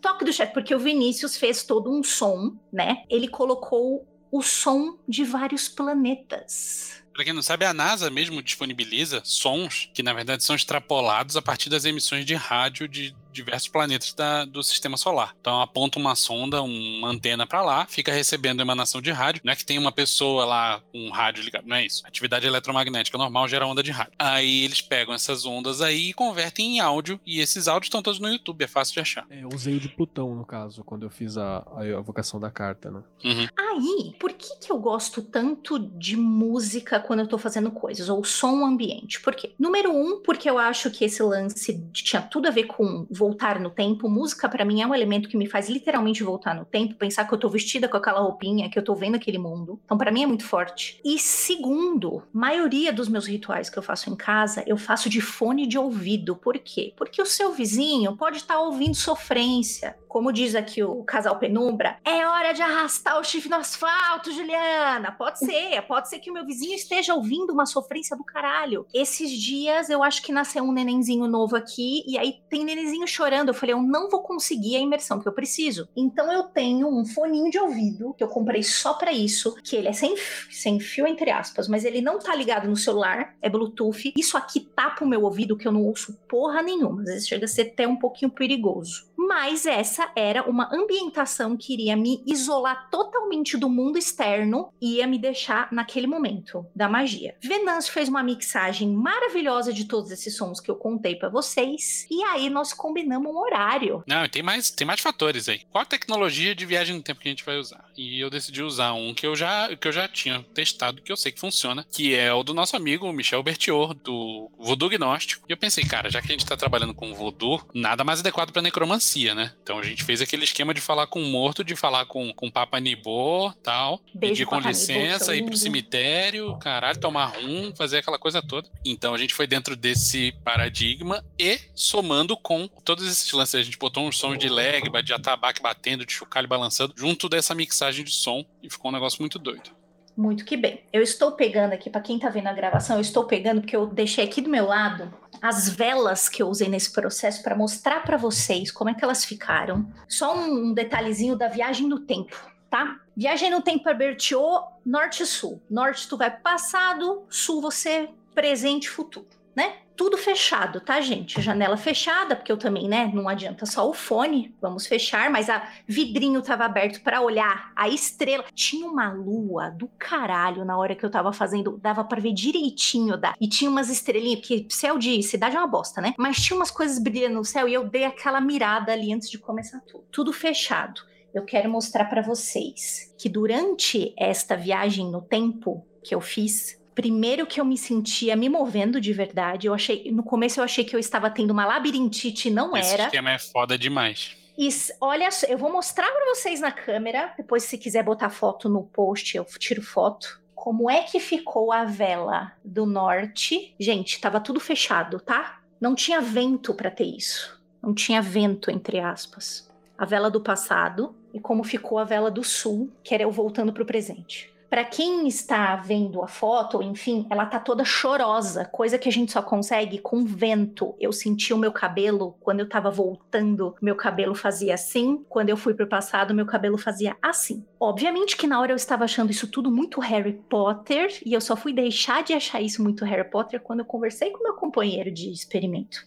Toque do chefe, porque o Vinícius fez todo um som, né? Ele colocou o som de vários planetas. Para quem não sabe, a NASA mesmo disponibiliza sons que, na verdade, são extrapolados a partir das emissões de rádio de diversos planetas da, do sistema solar. Então aponta uma sonda, uma antena para lá, fica recebendo emanação de rádio. Não é que tem uma pessoa lá com um rádio ligado, não é isso. Atividade eletromagnética normal gera onda de rádio. Aí eles pegam essas ondas aí e convertem em áudio. E esses áudios estão todos no YouTube, é fácil de achar. É, eu usei o de Plutão, no caso, quando eu fiz a, a vocação da carta, né? Uhum. Aí, por que, que eu gosto tanto de música quando eu tô fazendo coisas? Ou som ambiente? Por quê? Número um, porque eu acho que esse lance tinha tudo a ver com voltar no tempo. Música, para mim, é um elemento que me faz literalmente voltar no tempo, pensar que eu tô vestida com aquela roupinha, que eu tô vendo aquele mundo. Então, para mim, é muito forte. E segundo, maioria dos meus rituais que eu faço em casa, eu faço de fone de ouvido. Por quê? Porque o seu vizinho pode estar tá ouvindo sofrência. Como diz aqui o casal Penumbra, é hora de arrastar o chifre no asfalto, Juliana. Pode ser, pode ser que o meu vizinho esteja ouvindo uma sofrência do caralho. Esses dias eu acho que nasceu um nenenzinho novo aqui, e aí tem nenenzinho chorando. Eu falei, eu não vou conseguir a imersão que eu preciso. Então eu tenho um foninho de ouvido que eu comprei só para isso, que ele é sem, sem fio, entre aspas, mas ele não tá ligado no celular, é Bluetooth. Isso aqui tapa o meu ouvido, que eu não ouço porra nenhuma. Às vezes chega a ser até um pouquinho perigoso. Mas essa era uma ambientação que iria me isolar totalmente do mundo externo e ia me deixar naquele momento da magia. Venâncio fez uma mixagem maravilhosa de todos esses sons que eu contei para vocês. E aí nós combinamos combinamos um horário. Não, tem mais, tem mais fatores aí. Qual a tecnologia de viagem no tempo que a gente vai usar? E eu decidi usar um que eu já, que eu já tinha testado, que eu sei que funciona, que é o do nosso amigo Michel Bertior, do Voodoo Gnóstico. E eu pensei, cara, já que a gente tá trabalhando com Voodoo, nada mais adequado para necromancia, né? Então a gente fez aquele esquema de falar com o morto, de falar com, com Papa Nibô tal, Beijo, pedir com Papa licença, ir pro cemitério, caralho, tomar rum, fazer aquela coisa toda. Então a gente foi dentro desse paradigma e somando com todos esses lances, a gente botou uns sons de lag, de atabaque batendo, de chocalho balançando, junto dessa mixagem de som, e ficou um negócio muito doido. Muito que bem. Eu estou pegando aqui, para quem tá vendo a gravação, eu estou pegando porque eu deixei aqui do meu lado as velas que eu usei nesse processo para mostrar para vocês como é que elas ficaram. Só um detalhezinho da viagem no tempo, tá? Viagem no tempo é Bertiô, norte e sul. Norte tu vai passado, sul você presente e futuro, né? tudo fechado, tá, gente? Janela fechada, porque eu também, né? Não adianta só o fone, vamos fechar, mas a vidrinho tava aberto para olhar a estrela. Tinha uma lua do caralho na hora que eu tava fazendo, dava para ver direitinho, da. E tinha umas estrelinhas, porque céu de cidade é uma bosta, né? Mas tinha umas coisas brilhando no céu e eu dei aquela mirada ali antes de começar tudo. Tudo fechado. Eu quero mostrar para vocês que durante esta viagem no tempo que eu fiz, Primeiro que eu me sentia me movendo de verdade. Eu achei, no começo eu achei que eu estava tendo uma labirintite, não Esse era. Esse esquema é foda demais. E olha, eu vou mostrar para vocês na câmera. Depois, se quiser botar foto no post, eu tiro foto. Como é que ficou a vela do norte? Gente, tava tudo fechado, tá? Não tinha vento para ter isso. Não tinha vento, entre aspas. A vela do passado e como ficou a vela do sul, que era eu voltando pro presente. Para quem está vendo a foto, enfim, ela tá toda chorosa, coisa que a gente só consegue com vento. Eu senti o meu cabelo quando eu tava voltando, meu cabelo fazia assim, quando eu fui pro passado, meu cabelo fazia assim. Obviamente que na hora eu estava achando isso tudo muito Harry Potter, e eu só fui deixar de achar isso muito Harry Potter quando eu conversei com meu companheiro de experimento.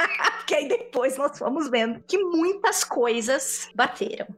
que aí depois nós fomos vendo que muitas coisas bateram.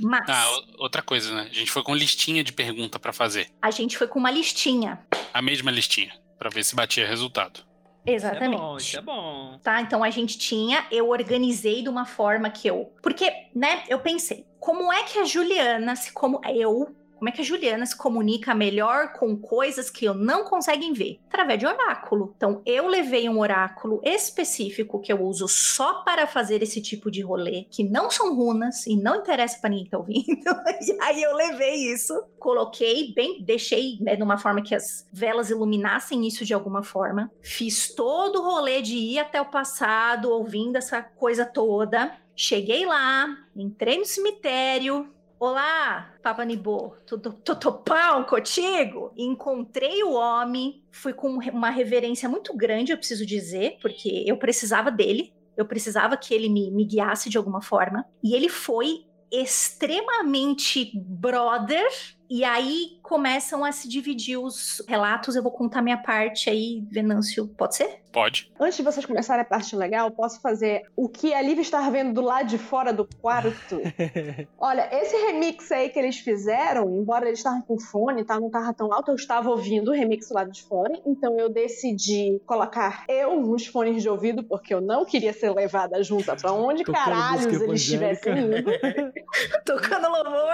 Mas. Ah, outra coisa, né? A gente foi com listinha de pergunta para fazer. A gente foi com uma listinha. A mesma listinha, para ver se batia resultado. Exatamente. Isso é bom, isso é bom. Tá, então a gente tinha, eu organizei de uma forma que eu. Porque, né, eu pensei, como é que a Juliana, se como eu, como é que a Juliana se comunica melhor com coisas que eu não conseguem ver? Através de oráculo. Então, eu levei um oráculo específico que eu uso só para fazer esse tipo de rolê, que não são runas e não interessa para ninguém que tá ouvindo. e aí eu levei isso, coloquei bem, deixei né, de uma forma que as velas iluminassem isso de alguma forma. Fiz todo o rolê de ir até o passado, ouvindo essa coisa toda. Cheguei lá, entrei no cemitério, Olá, Papa Nibô, tudo topão contigo? Encontrei o homem, fui com uma reverência muito grande, eu preciso dizer, porque eu precisava dele, eu precisava que ele me, me guiasse de alguma forma. E ele foi extremamente brother e aí começam a se dividir os relatos. Eu vou contar minha parte aí, Venâncio. Pode ser? Pode. Antes de vocês começarem a parte legal, posso fazer o que a Liv está vendo do lado de fora do quarto? Olha, esse remix aí que eles fizeram, embora eles estavam com fone, tá? Não tava tão alto, eu estava ouvindo o remix do lado de fora. Então eu decidi colocar eu nos fones de ouvido, porque eu não queria ser levada junto pra onde Tocando caralhos eles estivessem indo. Tocando louvor.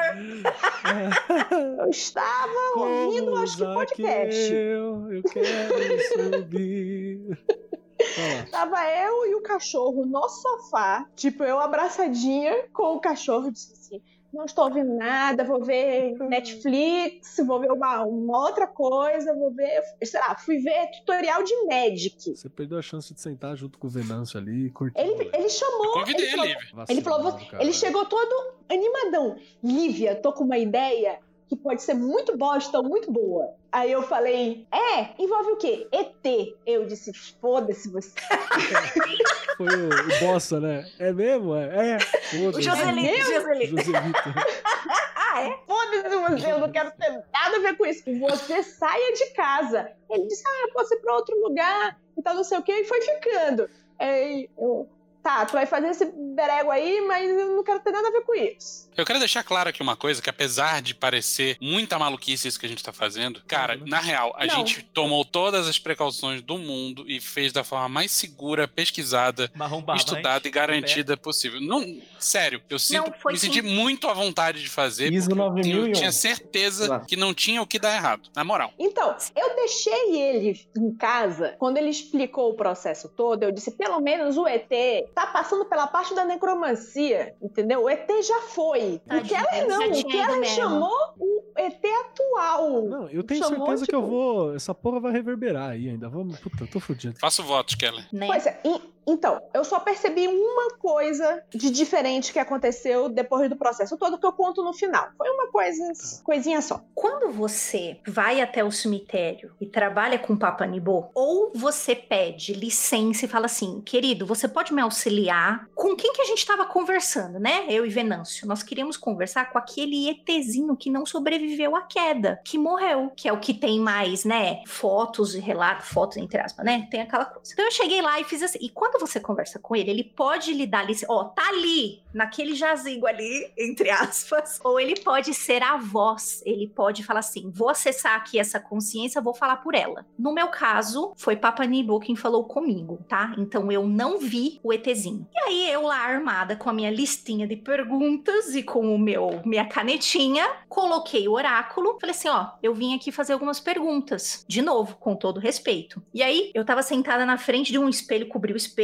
Eu estava ouvindo, acho que podcast. Eu, eu quero subir. Ó, Tava eu e o cachorro no sofá, tipo, eu abraçadinha com o cachorro, disse assim. Não estou ouvindo nada, vou ver Netflix, vou ver uma, uma outra coisa, vou ver, sei lá, fui ver tutorial de Magic. você perdeu a chance de sentar junto com o Venâncio ali e curtir. Ele, ele chamou. Convidei ele ele. falou, ele falou, chegou todo animadão. Lívia, tô com uma ideia que pode ser muito bosta ou muito boa. Aí eu falei, é, envolve o quê? ET. Eu disse, foda-se você. Foi o, o Bossa, né? É mesmo? É. é. O Foda-se. Joselito, É Joselito. Joselito. Ah, é? Foda-se você, eu não quero ter nada a ver com isso. Você saia de casa. Ele disse, ah, posso ir pra outro lugar e tal, não sei o quê, e foi ficando. Aí eu, tá, tu vai fazer esse berego aí, mas eu não quero ter nada a ver com isso. Eu quero deixar claro aqui uma coisa, que apesar de parecer muita maluquice isso que a gente tá fazendo, cara, na real, a Não. gente tomou todas as precauções do mundo e fez da forma mais segura, pesquisada, estudada e garantida possível. Não, sério, eu sinto, Não, me sim. senti muito à vontade de fazer, ISO porque eu 9001. tinha certeza Exato. que não tinha o que dar errado, na moral. Então, eu deixei ele em casa, quando ele explicou o processo todo, eu disse, pelo menos o ET tá passando pela parte da necromancia, entendeu? O ET já foi. O Tadinho, Keller ele não, o Keller mesmo. chamou o ET atual. Não, eu tenho Chamou, certeza que eu tipo- vou. Essa porra vai reverberar aí ainda. Vamos. Puta, eu tô fudido. Faço votos, Keller. Né? Pois é, e- então, eu só percebi uma coisa de diferente que aconteceu depois do processo todo que eu conto no final. Foi uma coisa, coisinha só. Quando você vai até o cemitério e trabalha com Papa Nibô, ou você pede licença e fala assim, querido, você pode me auxiliar? Com quem que a gente estava conversando, né? Eu e Venâncio. Nós queríamos conversar com aquele ETzinho que não sobreviveu à queda, que morreu, que é o que tem mais, né? Fotos e relatos, fotos entre aspas, né? Tem aquela coisa. Então eu cheguei lá e fiz assim. E quando você conversa com ele, ele pode lhe dar licença. Ó, tá ali, naquele jazigo ali, entre aspas. Ou ele pode ser a voz. Ele pode falar assim: vou acessar aqui essa consciência, vou falar por ela. No meu caso, foi Papa Nibu quem falou comigo, tá? Então eu não vi o ETzinho. E aí eu lá armada com a minha listinha de perguntas e com o meu minha canetinha, coloquei o oráculo, falei assim, ó, eu vim aqui fazer algumas perguntas, de novo, com todo respeito. E aí eu tava sentada na frente de um espelho, cobri o espelho,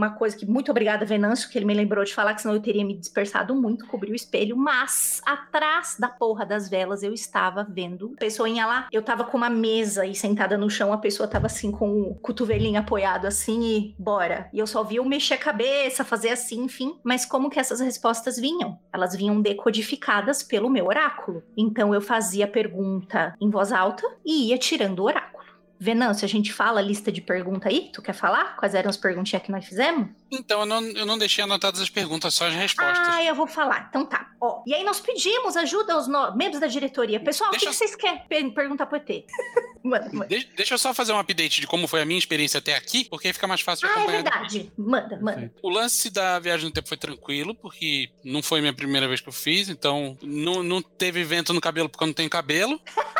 uma coisa que muito obrigada Venâncio, que ele me lembrou de falar que senão eu teria me dispersado muito, cobri o espelho, mas atrás da porra das velas eu estava vendo a pessoinha lá, eu tava com uma mesa e sentada no chão, a pessoa tava assim com o cotovelinho apoiado assim e bora. E eu só vi eu mexer a cabeça, fazer assim, enfim. Mas como que essas respostas vinham? Elas vinham decodificadas pelo meu oráculo. Então eu fazia a pergunta em voz alta e ia tirando o oráculo. Venâncio, a gente fala a lista de pergunta aí? Tu quer falar? Quais eram as perguntinhas que nós fizemos? Então, eu não, eu não deixei anotadas as perguntas, só as respostas. Ah, eu vou falar. Então tá. Ó, e aí nós pedimos ajuda aos no- membros da diretoria. Pessoal, o que, Deixa que vocês querem per- perguntar pro ET? manda, manda. De- deixa eu só fazer um update de como foi a minha experiência até aqui, porque aí fica mais fácil de Ah, é acompanhar. verdade. Manda, manda. O lance da viagem no tempo foi tranquilo, porque não foi a minha primeira vez que eu fiz, então não, não teve vento no cabelo porque eu não tenho cabelo,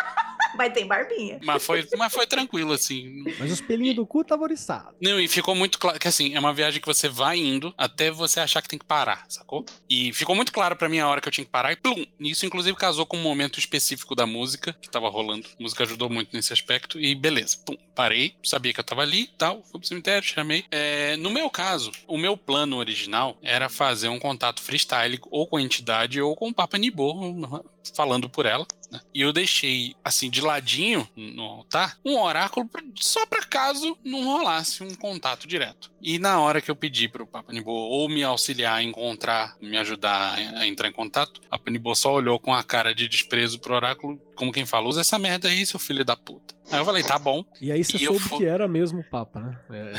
Mas tem barbinha. mas foi, mas foi tranquilo, assim. Mas os pelinhos do cu tava oriçado. Não, e ficou muito claro que assim, é uma viagem que você vai indo até você achar que tem que parar, sacou? E ficou muito claro pra mim a hora que eu tinha que parar e plum! Isso inclusive casou com um momento específico da música que tava rolando. A música ajudou muito nesse aspecto e beleza, pum, parei, sabia que eu tava ali, tal, fui pro cemitério, chamei. É, no meu caso, o meu plano original era fazer um contato freestyle ou com a entidade ou com o Papa Nibô falando por ela. Né? E eu deixei, assim, de ladinho no altar, um oráculo só para caso não rolasse um contato direto. E na hora que eu pedi pro Papa Nibo ou me auxiliar a encontrar, me ajudar a entrar em contato, a Papa Nibo só olhou com a cara de desprezo pro oráculo, como quem fala, usa essa merda aí, seu filho da puta. Aí eu falei, tá bom. E aí você E soube fu- que era mesmo o Papa, né? É,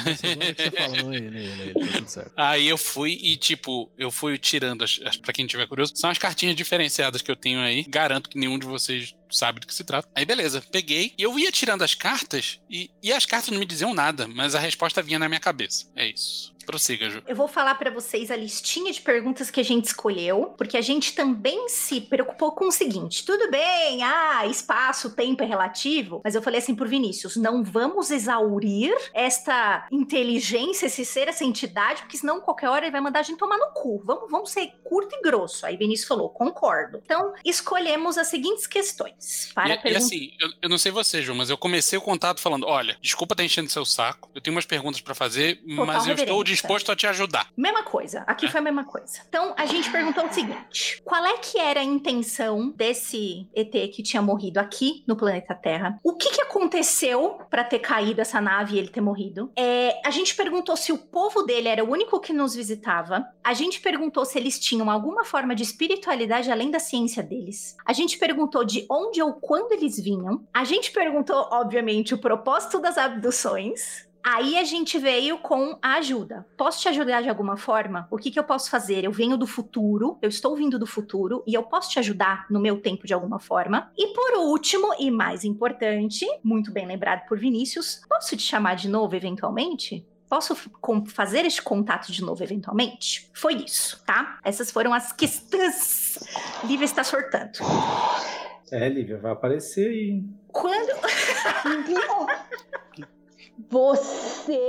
que você falou, ele, ele, ele, tá. Aí eu fui e, tipo, eu fui tirando, as, as, pra quem tiver curioso, são as cartinhas diferenciadas que eu tenho aí. Garanto que nenhum de vocês sabe do que se trata. Aí beleza, peguei e eu ia tirando as cartas e, e as cartas não me diziam nada, mas a resposta vinha na minha cabeça. É isso. Prossiga, Ju. Eu vou falar pra vocês a listinha de perguntas que a gente escolheu, porque a gente também se preocupou com o seguinte: tudo bem, ah, espaço, tempo é relativo, mas eu falei assim por Vinícius: não vamos exaurir esta inteligência, esse ser, essa entidade, porque senão qualquer hora ele vai mandar a gente tomar no cu. Vamos, vamos ser curto e grosso. Aí Vinícius falou: concordo. Então, escolhemos as seguintes questões para E, e perguntar. assim, eu, eu não sei você, Ju, mas eu comecei o contato falando: olha, desculpa estar enchendo seu saco, eu tenho umas perguntas pra fazer, Total mas eu estou disposto a te ajudar. Mesma coisa, aqui foi a mesma coisa. Então a gente perguntou o seguinte: qual é que era a intenção desse ET que tinha morrido aqui no planeta Terra? O que, que aconteceu pra ter caído essa nave e ele ter morrido? É, a gente perguntou se o povo dele era o único que nos visitava. A gente perguntou se eles tinham alguma forma de espiritualidade além da ciência deles. A gente perguntou de onde ou quando eles vinham. A gente perguntou, obviamente, o propósito das abduções. Aí a gente veio com a ajuda. Posso te ajudar de alguma forma? O que, que eu posso fazer? Eu venho do futuro, eu estou vindo do futuro e eu posso te ajudar no meu tempo de alguma forma. E por último, e mais importante, muito bem lembrado por Vinícius, posso te chamar de novo eventualmente? Posso fazer este contato de novo eventualmente? Foi isso, tá? Essas foram as questões. Lívia está sortando. É, Lívia, vai aparecer aí. Quando. Você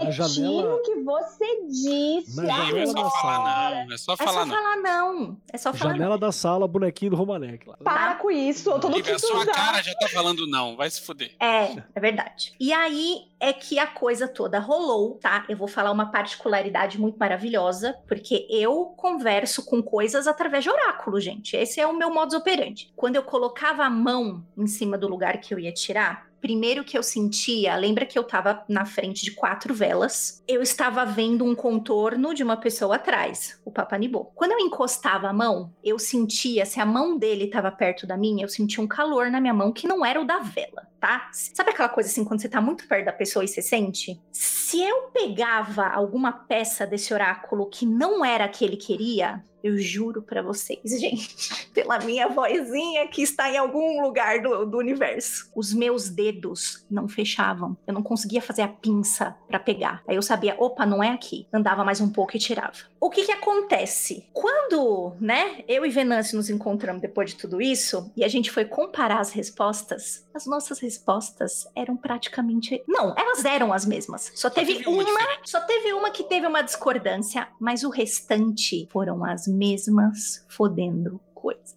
retira janela- o que você disse. Na Não, é janela só da falar sala. não, é só É só falar não. falar não. É só falar Janela da sala, bonequinho do Romanek lá. Para com isso, eu tô no Lívia, a quinto sua cara já tá falando não, vai se fuder. É, é verdade. E aí é que a coisa toda rolou, tá? Eu vou falar uma particularidade muito maravilhosa, porque eu converso com coisas através de oráculo, gente. Esse é o meu modus operandi. Quando eu colocava a mão em cima do lugar que eu ia tirar, primeiro que eu sentia, lembra que eu tava na frente de quatro velas, eu estava vendo um contorno de uma pessoa atrás, o Papanibô. Quando eu encostava a mão, eu sentia, se a mão dele estava perto da minha, eu sentia um calor na minha mão que não era o da vela, tá? Sabe aquela coisa assim, quando você tá muito perto da pessoa e você sente? Se eu pegava alguma peça desse oráculo que não era a que ele queria, eu juro pra vocês, gente, pela minha vozinha que está em algum lugar do, do universo, os meus dedos não fechavam. Eu não conseguia fazer a pinça pra pegar. Aí eu sabia, opa, não é aqui. Andava mais um pouco e tirava. O que que acontece? Quando, né, eu e Venâncio nos encontramos depois de tudo isso e a gente foi comparar as respostas, as nossas respostas eram praticamente, não, elas eram as mesmas. Só teve, teve uma só teve uma que teve uma discordância, mas o restante foram as mesmas fodendo coisas.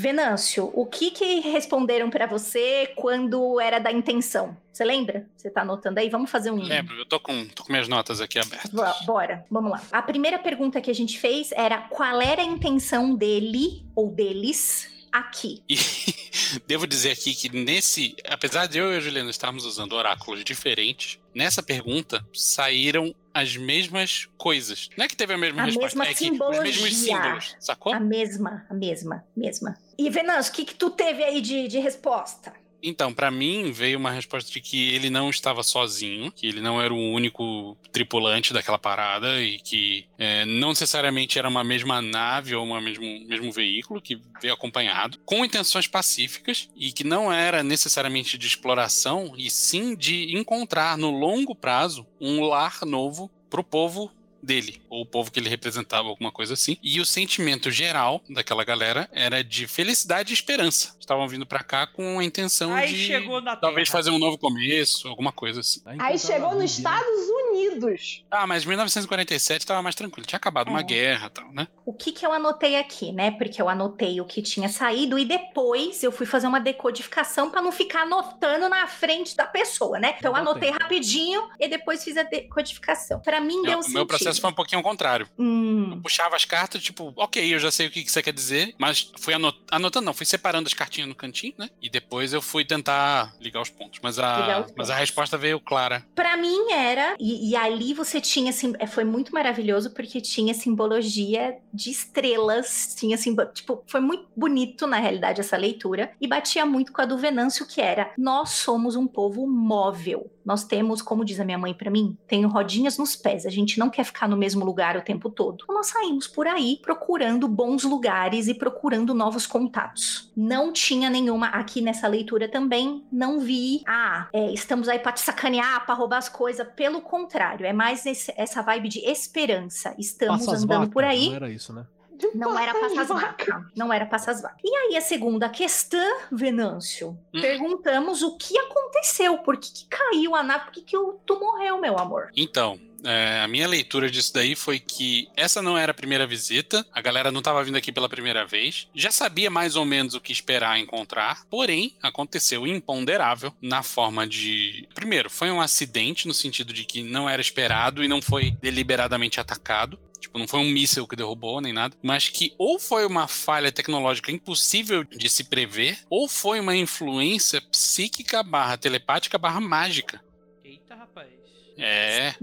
Venâncio, o que que responderam pra você quando era da intenção? Você lembra? Você tá anotando aí? Vamos fazer um. Lembro, eu tô com, tô com minhas notas aqui abertas. Bo- Bora, vamos lá. A primeira pergunta que a gente fez era qual era a intenção dele ou deles aqui? E devo dizer aqui que nesse, apesar de eu e a Juliana estarmos usando oráculos diferentes, nessa pergunta saíram as mesmas coisas. Não é que teve a mesma A resposta, mesma é que os mesmos simbologia. símbolos, sacou? A mesma, a mesma, mesma. E Venâncio, o que que tu teve aí de, de resposta? Então, pra mim veio uma resposta de que ele não estava sozinho, que ele não era o único tripulante daquela parada e que é, não necessariamente era uma mesma nave ou um mesmo, mesmo veículo que veio acompanhado, com intenções pacíficas e que não era necessariamente de exploração e sim de encontrar no longo prazo um lar novo pro povo dele, ou o povo que ele representava, alguma coisa assim. E o sentimento geral daquela galera era de felicidade e esperança. Estavam vindo pra cá com a intenção Aí de chegou na talvez Terra. fazer um novo começo, alguma coisa assim. Aí chegou nos Estados Unidos. Ah, mas 1947 tava mais tranquilo. Tinha acabado uma É. guerra e tal, né? O que que eu anotei aqui, né? Porque eu anotei o que tinha saído e depois eu fui fazer uma decodificação pra não ficar anotando na frente da pessoa, né? Então eu anotei rapidinho e depois fiz a decodificação. Pra mim Não, deu o sentido. meu processo foi um pouquinho ao contrário. Hum, Puxava as cartas, tipo, ok, eu já sei o que que você quer dizer, mas fui anot- anotando, não, fui separando as cartinhas no cantinho, né? E depois eu fui tentar ligar os pontos. Mas a, mas a pontos. resposta veio clara. Pra mim era, e, e ali você tinha, assim, foi muito maravilhoso porque tinha simbologia de estrelas, tinha simbo- tipo, foi muito bonito na realidade essa leitura e batia muito com a do Venâncio que era, nós somos um povo móvel. Nós temos, como diz a minha mãe pra mim, tenho rodinhas nos pés, a gente não quer ficar no mesmo lugar o tempo todo. Então nós saímos por aí procurando bons lugares e procurando novos contatos. Não tinha nenhuma aqui nessa leitura também, não vi, ah, é, estamos aí pra te sacanear, pra roubar as coisas. Pelo contrário, é mais esse- essa vibe de esperança. Estamos andando vacas, por aí. Não era isso, né? Não era passas vacas. Não era passas. E aí, a segunda questão, Venâncio. Hum. Perguntamos o que aconteceu. Por que, que caiu a nave? Por que, que tu morreu, meu amor? Então, é, a minha leitura disso daí foi que essa não era a primeira visita, a galera não estava vindo aqui pela primeira vez, já sabia mais ou menos o que esperar encontrar, porém, aconteceu imponderável na forma de. Primeiro, foi um acidente no sentido de que não era esperado e não foi deliberadamente atacado. Tipo, não foi um míssil que derrubou nem nada, mas que ou foi uma falha tecnológica impossível de se prever, ou foi uma influência psíquica barra telepática barra mágica. Eita, rapaz. É.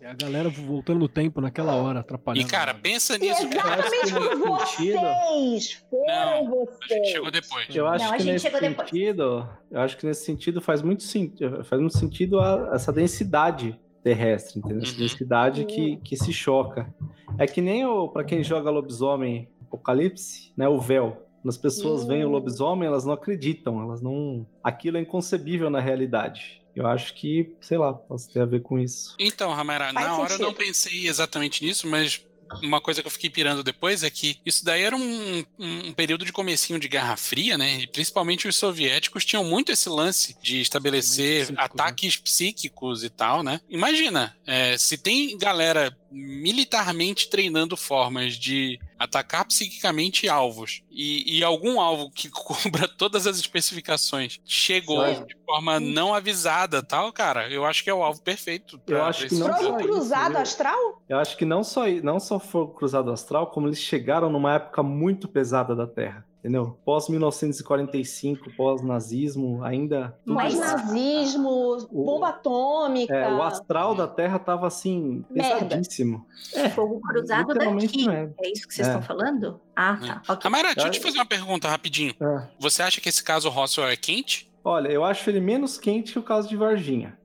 É a galera voltando no tempo naquela hora, atrapalhando. E, cara, a pensa nisso, cara. exatamente como sentido- vocês foram Não, A vocês. gente chegou depois. Eu acho Não, a que gente nesse chegou depois. sentido, eu acho que nesse sentido faz muito sentido, faz muito sentido a- essa densidade terrestre, entendeu? Essa Uhum. densidade que, que se choca. É que nem o para quem joga lobisomem Apocalipse, né, o véu. Quando as pessoas veem o lobisomem, elas não acreditam, elas não, aquilo é inconcebível na realidade. Eu acho que, sei lá, posso ter a ver com isso. Então, Ramara, Faz na hora eu não sentido. pensei exatamente nisso, mas uma coisa que eu fiquei pirando depois é que isso daí era um, um período de comecinho de Guerra Fria, né? E principalmente os soviéticos tinham muito esse lance de estabelecer Psíquicos, né? ataques psíquicos e tal, né? Imagina, é, se tem galera militarmente treinando formas de atacar psiquicamente alvos e, e algum alvo que cubra todas as especificações chegou Certo. de forma não avisada tal, cara, eu acho que é o alvo perfeito. Eu acho que não só isso, cruzado viu? astral? Eu acho que não só, não só foi o Cruzado Astral, como eles chegaram numa época muito pesada da Terra. Entendeu? Pós-1945, pós-nazismo, ainda. tudo Mas- isso. Pós-nazismo, O- bomba atômica. É, o astral da Terra tava assim, Merda. pesadíssimo. Fogo cruzado daqui. merda. É isso que vocês É. estão falando? Ah, tá. Ok. Amara, deixa eu te fazer uma pergunta rapidinho. É. Você acha que esse caso Roswell é quente? Olha, eu acho ele menos quente que o caso de Varginha.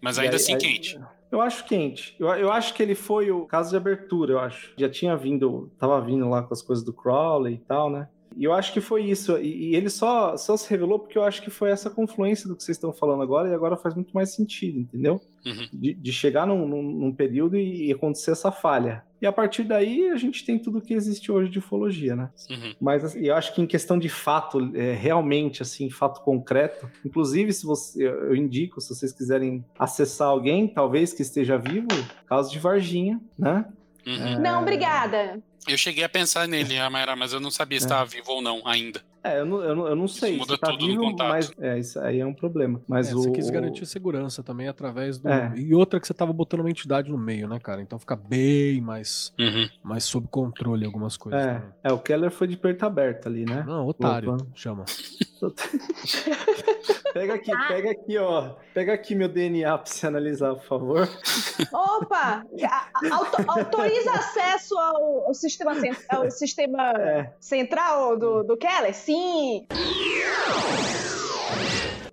Mas E ainda aí- assim aí- quente. Eu acho quente. Eu, eu acho que ele foi o caso de abertura, eu acho. Já tinha vindo, tava vindo lá com as coisas do Crowley e tal, né? E eu acho que foi isso. E, e ele só, só se revelou porque eu acho que foi essa confluência do que vocês estão falando agora, e agora faz muito mais sentido, entendeu? Uhum. De, de chegar num, num- num período e, e acontecer essa falha. E a partir daí a gente tem tudo que existe hoje de ufologia, né? Uhum. Mas assim, eu acho que em questão de fato, é, realmente, assim, fato concreto, inclusive se você, eu indico, se vocês quiserem acessar alguém, talvez que esteja vivo, caso de Varginha, né? Uhum. Não, obrigada. Eu cheguei a pensar nele, Amara, mas eu não sabia se É. estava vivo ou não ainda. É, eu não, eu não, eu não sei muda se tá tudo no vivo, contato. mas é, isso aí é um problema. Mas É, o, você quis garantir segurança também através do. É. E outra que você tava botando uma entidade no meio, né, cara? Então fica bem mais, Uhum. mais sob controle algumas coisas. É, também. é, o Keller foi de perto aberto ali, né? Não, otário, Opa. chama. Pega aqui, pega aqui, ó. Pega aqui meu DNA pra você analisar, por favor. Opa! auto- autoriza acesso ao, ao sistema, ao sistema É. central do, do Keller? Sim!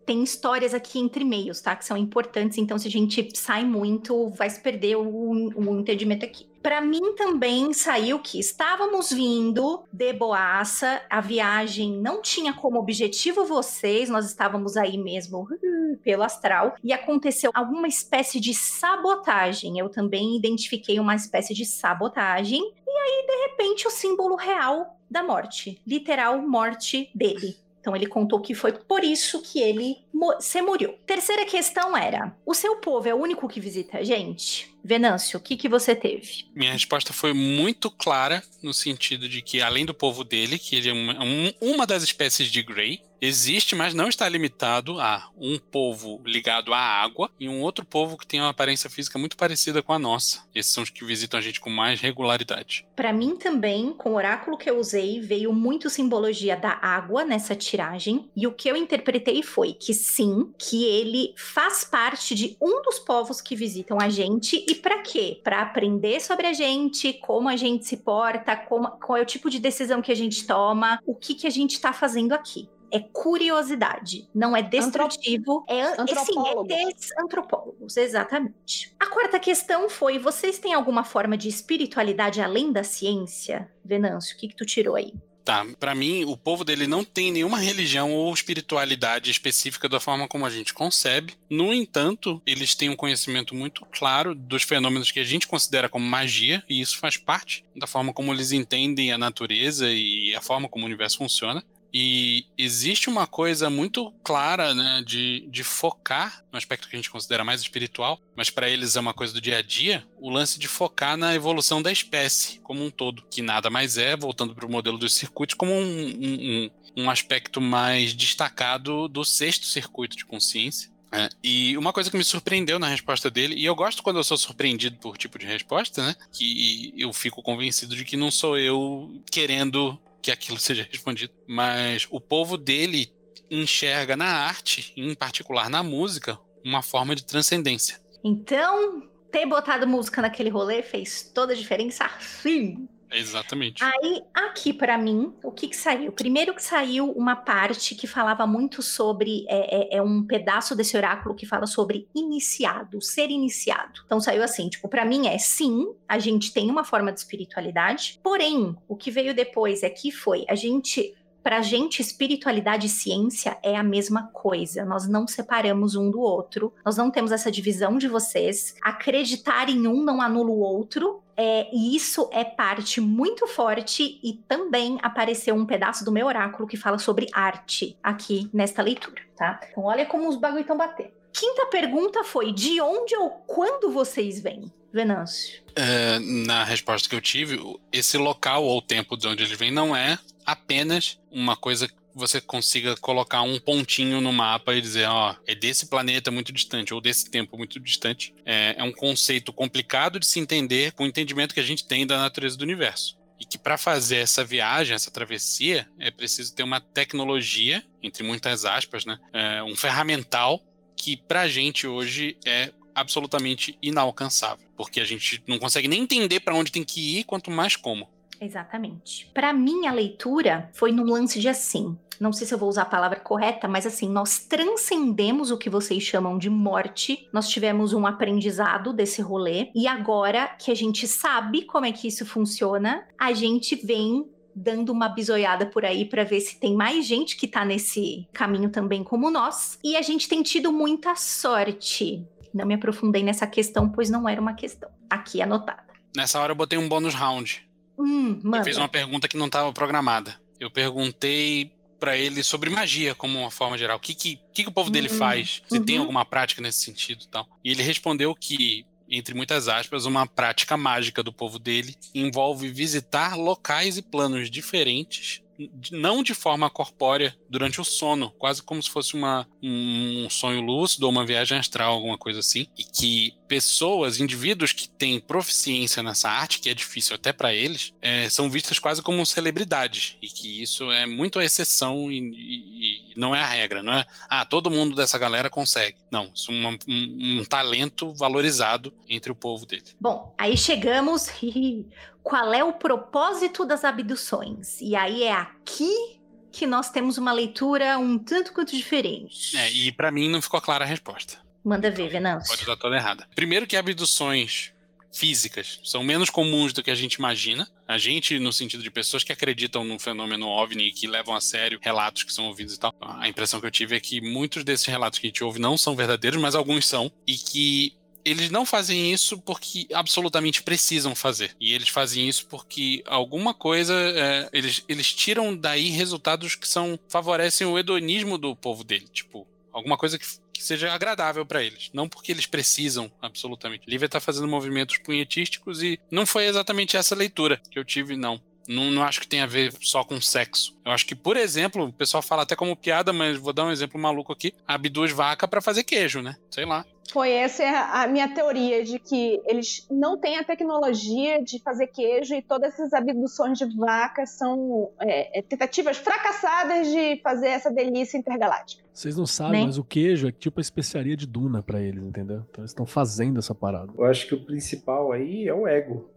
Tem histórias aqui entre meios, tá? Que são importantes, então se a gente sai muito, vai se perder o, o entendimento aqui. Pra mim também saiu que estávamos vindo de Boaça, a viagem não tinha como objetivo vocês, nós estávamos aí mesmo uh, pelo astral, e aconteceu alguma espécie de sabotagem. Eu também identifiquei uma espécie de sabotagem, aí, de repente, o símbolo real da morte literal morte dele. Então ele contou que foi por isso que ele se morreu. Terceira questão era: o seu povo é o único que visita a gente? Venâncio, o que, que você teve? Minha resposta foi muito clara, no sentido de que, além do povo dele, que ele é uma, uma das espécies de Grey, existe, mas não está limitado a um povo ligado à água e um outro povo que tem uma aparência física muito parecida com a nossa. Esses são os que visitam a gente com mais regularidade. Para mim também, com o oráculo que eu usei, veio muito simbologia da água nessa tiragem, e o que eu interpretei foi que sim, que ele faz parte de um dos povos que visitam a gente e para quê? Para aprender sobre a gente, como a gente se porta, como, qual é o tipo de decisão que a gente toma, o que que a gente está fazendo aqui é curiosidade, não é destrutivo, é antropólogos. Sim, é antropólogos, exatamente. A quarta questão foi: vocês têm alguma forma de espiritualidade além da ciência? Venâncio, o que, que tu tirou aí? Tá, para mim, o povo dele não tem nenhuma religião ou espiritualidade específica da forma como a gente concebe. No entanto, eles têm um conhecimento muito claro dos fenômenos que a gente considera como magia, e isso faz parte da forma como eles entendem a natureza e a forma como o universo funciona. E existe uma coisa muito clara, né, de, de focar no aspecto que a gente considera mais espiritual, mas para eles é uma coisa do dia a dia, o lance de focar na evolução da espécie como um todo, que nada mais é, voltando para o modelo dos circuitos, como um, um, um aspecto mais destacado do sexto circuito de consciência. É, e uma coisa que me surpreendeu na resposta dele, e eu gosto quando eu sou surpreendido por tipo de resposta, né? Que eu fico convencido de que não sou eu querendo que aquilo seja respondido. Mas o povo dele enxerga na arte, em particular na música, uma forma de transcendência. Então, ter botado música naquele rolê fez toda a diferença? Sim. Exatamente. Aí, aqui para mim, o que que saiu? Primeiro que saiu uma parte que falava muito sobre, é, é, é um pedaço desse oráculo que fala sobre iniciado, ser iniciado. Então saiu assim, tipo, para mim é sim, a gente tem uma forma de espiritualidade, porém, o que veio depois é foi, a gente para a gente, espiritualidade e ciência é a mesma coisa. Nós não separamos um do outro. Nós não temos essa divisão de vocês. Acreditar em um não anula o outro. É, e isso é parte muito forte e também apareceu um pedaço do meu oráculo que fala sobre arte aqui nesta leitura, tá? Então olha como os bagulho estão batendo. Quinta pergunta foi: de onde ou quando vocês vêm? Venâncio. É, na resposta que eu tive, esse local ou tempo de onde eles vêm não é apenas uma coisa que você consiga colocar um pontinho no mapa e dizer, ó, é desse planeta muito distante ou desse tempo muito distante. É, é um conceito complicado de se entender com o entendimento que a gente tem da natureza do universo. E que para fazer essa viagem, essa travessia, é preciso ter uma tecnologia, entre muitas aspas, né? É, um ferramental que para a gente hoje é absolutamente inalcançável, porque a gente não consegue nem entender para onde tem que ir, quanto mais como. Exatamente. Para mim, a leitura foi num lance de assim. Não sei se eu vou usar a palavra correta, mas assim, nós transcendemos o que vocês chamam de morte. Nós tivemos um aprendizado desse rolê. E agora que a gente sabe como é que isso funciona, a gente vem dando uma bisoiada por aí para ver se tem mais gente que tá nesse caminho também como nós. E a gente tem tido muita sorte. Não me aprofundei nessa questão, pois não era uma questão. Aqui anotada. Nessa hora eu botei um bônus round. Hum, eu fiz uma pergunta que não estava programada. Eu perguntei para ele sobre magia como uma forma geral. O que, que, que, o povo dele hum, faz? Se uhum. tem alguma prática nesse sentido e tal. E ele respondeu que, entre muitas aspas, uma prática mágica do povo dele envolve visitar locais e planos diferentes não de forma corpórea durante o sono, quase como se fosse uma, um sonho lúcido ou uma viagem astral, alguma coisa assim, e que pessoas, indivíduos que têm proficiência nessa arte, que é difícil até para eles, é, são vistas quase como celebridades, e que isso é muito a exceção e, e, e, não é a regra, não é? Ah, todo mundo dessa galera consegue. Não, isso é um, um, um talento valorizado entre o povo dele. Bom, aí chegamos qual é o propósito das abduções. E aí é aqui que nós temos uma leitura um tanto quanto diferente. É, e para mim não ficou clara a resposta. Manda ver, Venâncio. Pode estar toda errada. Primeiro que abduções físicas são menos comuns do que a gente imagina. A gente, no sentido de pessoas que acreditam no fenômeno OVNI e que levam a sério relatos que são ouvidos e tal. A impressão que eu tive é que muitos desses relatos que a gente ouve não são verdadeiros, mas alguns são. E que eles não fazem isso porque absolutamente precisam fazer. E eles fazem isso porque alguma coisa. É, eles, eles tiram daí resultados que são. favorecem o hedonismo do povo dele. Tipo, alguma coisa que, que seja agradável para eles. Não porque eles precisam, absolutamente. Lívia tá fazendo movimentos punhetísticos e não foi exatamente essa leitura que eu tive, não. Não, não, acho que tem a ver só com sexo. Eu acho que, por exemplo, o pessoal fala até como piada, mas vou dar um exemplo maluco aqui: abduz vaca para fazer queijo, né? Sei lá. Foi essa a minha teoria de que eles não têm a tecnologia de fazer queijo e todas essas abduções de vaca são é, é, tentativas fracassadas de fazer essa delícia intergaláctica. Vocês não sabem, né? mas o queijo é tipo a especiaria de Duna para eles, entendeu? Então eles estão fazendo essa parada. Eu acho que o principal aí é o ego.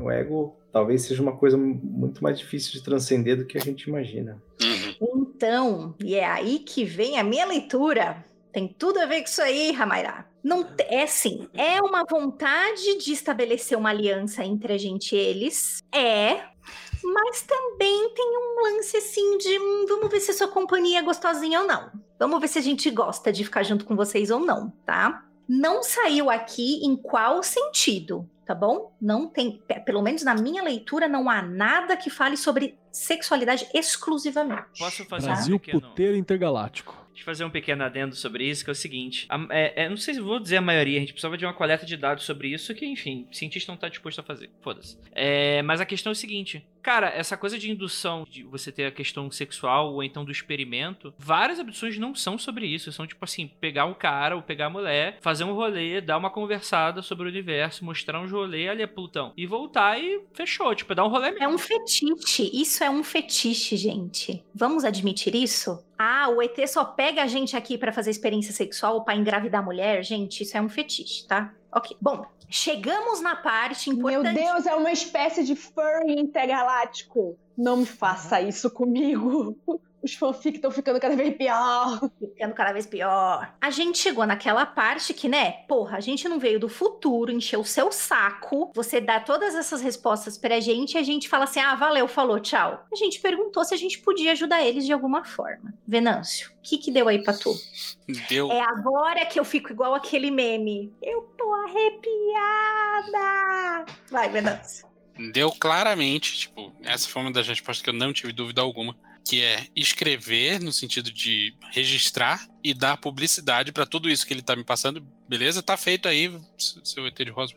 O ego talvez seja uma coisa muito mais difícil de transcender do que a gente imagina. Então, e é aí que vem a minha leitura. Tem tudo a ver com isso aí, Ramaira. Não é assim, é uma vontade de estabelecer uma aliança entre a gente e eles. É, mas também tem um lance assim de hum, vamos ver se a sua companhia é gostosinha ou não. Vamos ver se a gente gosta de ficar junto com vocês ou não, tá? Não saiu aqui em qual sentido tá bom? Não tem, pelo menos na minha leitura, não há nada que fale sobre sexualidade exclusivamente. Posso fazer Brasil um pequeno... puteiro intergaláctico. Fazer um pequeno adendo sobre isso, que é o seguinte. A, é, é, não sei se vou dizer a maioria, a gente precisava de uma coleta de dados sobre isso, que, enfim, cientista não está disposto a fazer. Foda-se. É, mas a questão é o seguinte. Cara, essa coisa de indução, de você ter a questão sexual ou então do experimento, várias abduções não são sobre isso. São tipo assim, pegar um cara ou pegar a mulher, fazer um rolê, dar uma conversada sobre o universo, mostrar uns rolê ali é Plutão. E voltar e fechou. Tipo, dar um rolê mesmo. É um fetiche. Isso é um fetiche, gente. Vamos admitir isso? Ah, o ET só pega a gente aqui para fazer experiência sexual ou pra engravidar mulher? Gente, isso é um fetiche, tá? Ok. Bom, chegamos na parte importante. Meu Deus, é uma espécie de furry intergaláctico. Não me faça isso comigo. Os fanfic estão ficando cada vez pior. Ficando cada vez pior. A gente chegou naquela parte que, né, porra, a gente não veio do futuro, encheu o seu saco. Você dá todas essas respostas pra gente e a gente fala assim: ah, valeu, falou, tchau. A gente perguntou se a gente podia ajudar eles de alguma forma. Venâncio, o que que deu aí pra tu? Deu. É agora que eu fico igual aquele meme. Eu tô arrepiada. Vai, Venâncio. Deu claramente, tipo, essa foi uma das respostas que eu não tive dúvida alguma que é escrever no sentido de registrar e dar publicidade para tudo isso que ele tá me passando. Beleza? Tá feito aí, seu ET de Rosa.